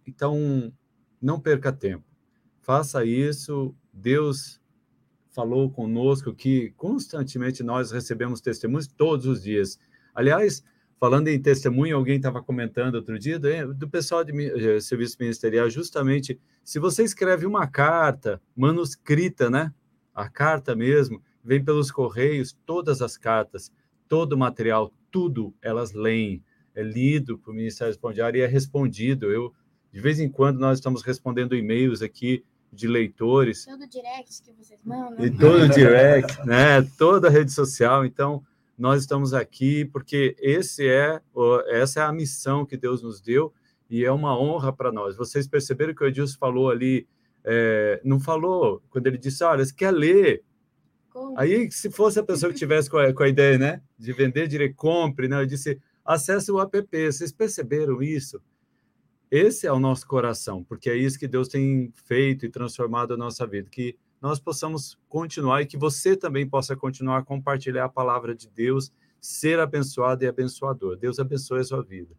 então, não perca tempo. Faça isso. Deus falou conosco que constantemente nós recebemos testemunhos todos os dias. Aliás, Falando em testemunho, alguém estava comentando outro dia do, do pessoal de, de eh, serviço ministerial, justamente, se você escreve uma carta manuscrita, né? A carta mesmo, vem pelos correios, todas as cartas, todo o material, tudo elas leem, é lido para o Ministério Espondiário e é respondido. Eu, de vez em quando, nós estamos respondendo e-mails aqui de leitores. Todo direct que vocês mandam. E todo direct, né? Toda rede social. Então, nós estamos aqui porque esse é essa é a missão que Deus nos deu e é uma honra para nós. Vocês perceberam que o Edilson falou ali, é, não falou quando ele disse, olha, você quer ler? Como? Aí, se fosse a pessoa que tivesse com a, com a ideia, né, de vender, direito, compre, né, eu disse, acesse o app. Vocês perceberam isso? Esse é o nosso coração, porque é isso que Deus tem feito e transformado a nossa vida, que nós possamos continuar e que você também possa continuar a compartilhar a palavra de Deus, ser abençoado e abençoador. Deus abençoe a sua vida.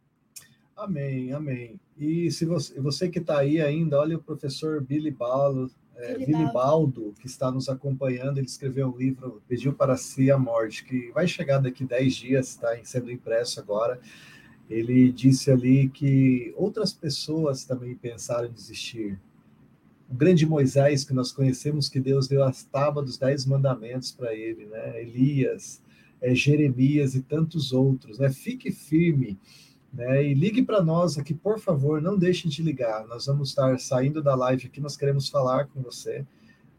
Amém, amém. E se você, você que está aí ainda, olha o professor Billy Baldo, é, Billy Baldo, que está nos acompanhando, ele escreveu um livro, Pediu para si a Morte, que vai chegar daqui 10 dias, está sendo impresso agora. Ele disse ali que outras pessoas também pensaram em desistir, o grande Moisés que nós conhecemos, que Deus deu as tábuas dos dez mandamentos para ele, né? Elias, é, Jeremias e tantos outros, né? Fique firme, né? E ligue para nós aqui, por favor, não deixem de ligar. Nós vamos estar saindo da live aqui, nós queremos falar com você.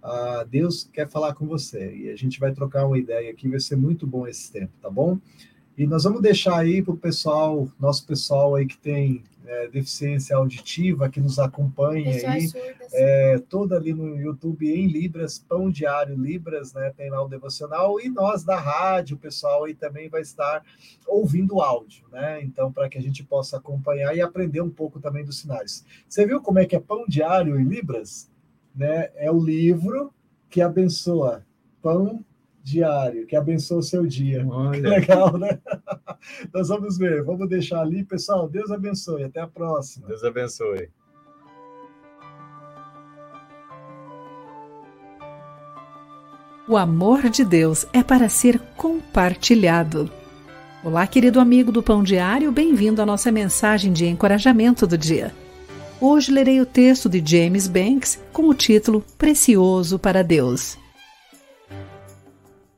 Ah, Deus quer falar com você e a gente vai trocar uma ideia aqui, vai ser muito bom esse tempo, tá bom? E nós vamos deixar aí para o pessoal, nosso pessoal aí que tem é, deficiência auditiva que nos acompanha aí, é, toda ali no YouTube em Libras, Pão Diário Libras, né? Tem lá o devocional e nós da rádio, o pessoal aí também vai estar ouvindo áudio, né? Então, para que a gente possa acompanhar e aprender um pouco também dos sinais. Você viu como é que é Pão Diário em Libras? Né? É o livro que abençoa pão diário, que abençoe o seu dia. Olha. Legal, né? Nós vamos ver, vamos deixar ali. Pessoal, Deus abençoe. Até a próxima. Deus abençoe. O amor de Deus é para ser compartilhado. Olá, querido amigo do Pão Diário, bem-vindo à nossa mensagem de encorajamento do dia. Hoje lerei o texto de James Banks com o título Precioso para Deus.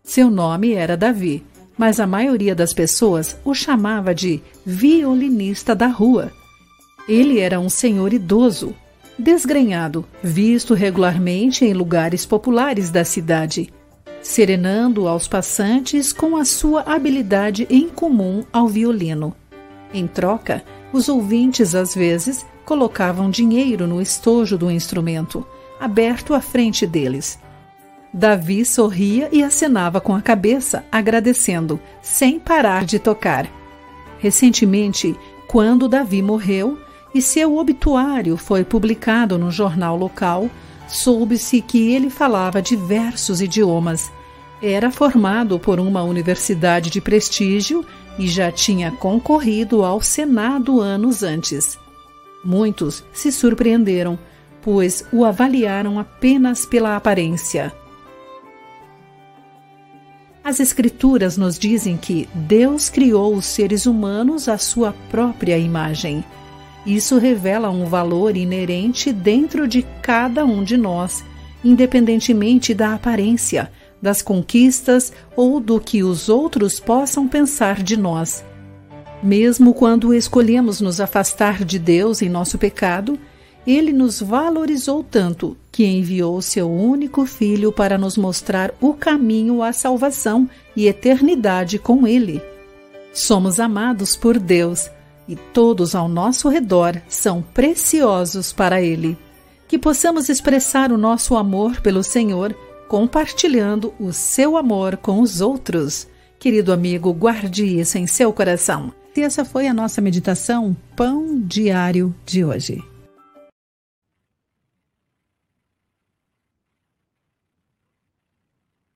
Seu nome era Davi, mas a maioria das pessoas o chamava de violinista da rua. Ele era um senhor idoso, desgrenhado, visto regularmente em lugares populares da cidade, serenando aos passantes com a sua habilidade em comum ao violino. Em troca, os ouvintes às vezes colocavam dinheiro no estojo do instrumento, aberto à frente deles, Davi sorria e acenava com a cabeça, agradecendo, sem parar de tocar. Recentemente, quando Davi morreu e seu obituário foi publicado no jornal local, soube-se que ele falava diversos idiomas. Era formado por uma universidade de prestígio e já tinha concorrido ao Senado anos antes. Muitos se surpreenderam, pois o avaliaram apenas pela aparência. As Escrituras nos dizem que Deus criou os seres humanos à sua própria imagem. Isso revela um valor inerente dentro de cada um de nós, independentemente da aparência, das conquistas ou do que os outros possam pensar de nós. Mesmo quando escolhemos nos afastar de Deus em nosso pecado, ele nos valorizou tanto que enviou seu único filho para nos mostrar o caminho à salvação e eternidade com ele. Somos amados por Deus e todos ao nosso redor são preciosos para ele. Que possamos expressar o nosso amor pelo Senhor compartilhando o seu amor com os outros. Querido amigo, guarde isso em seu coração. E essa foi a nossa meditação Pão Diário de hoje.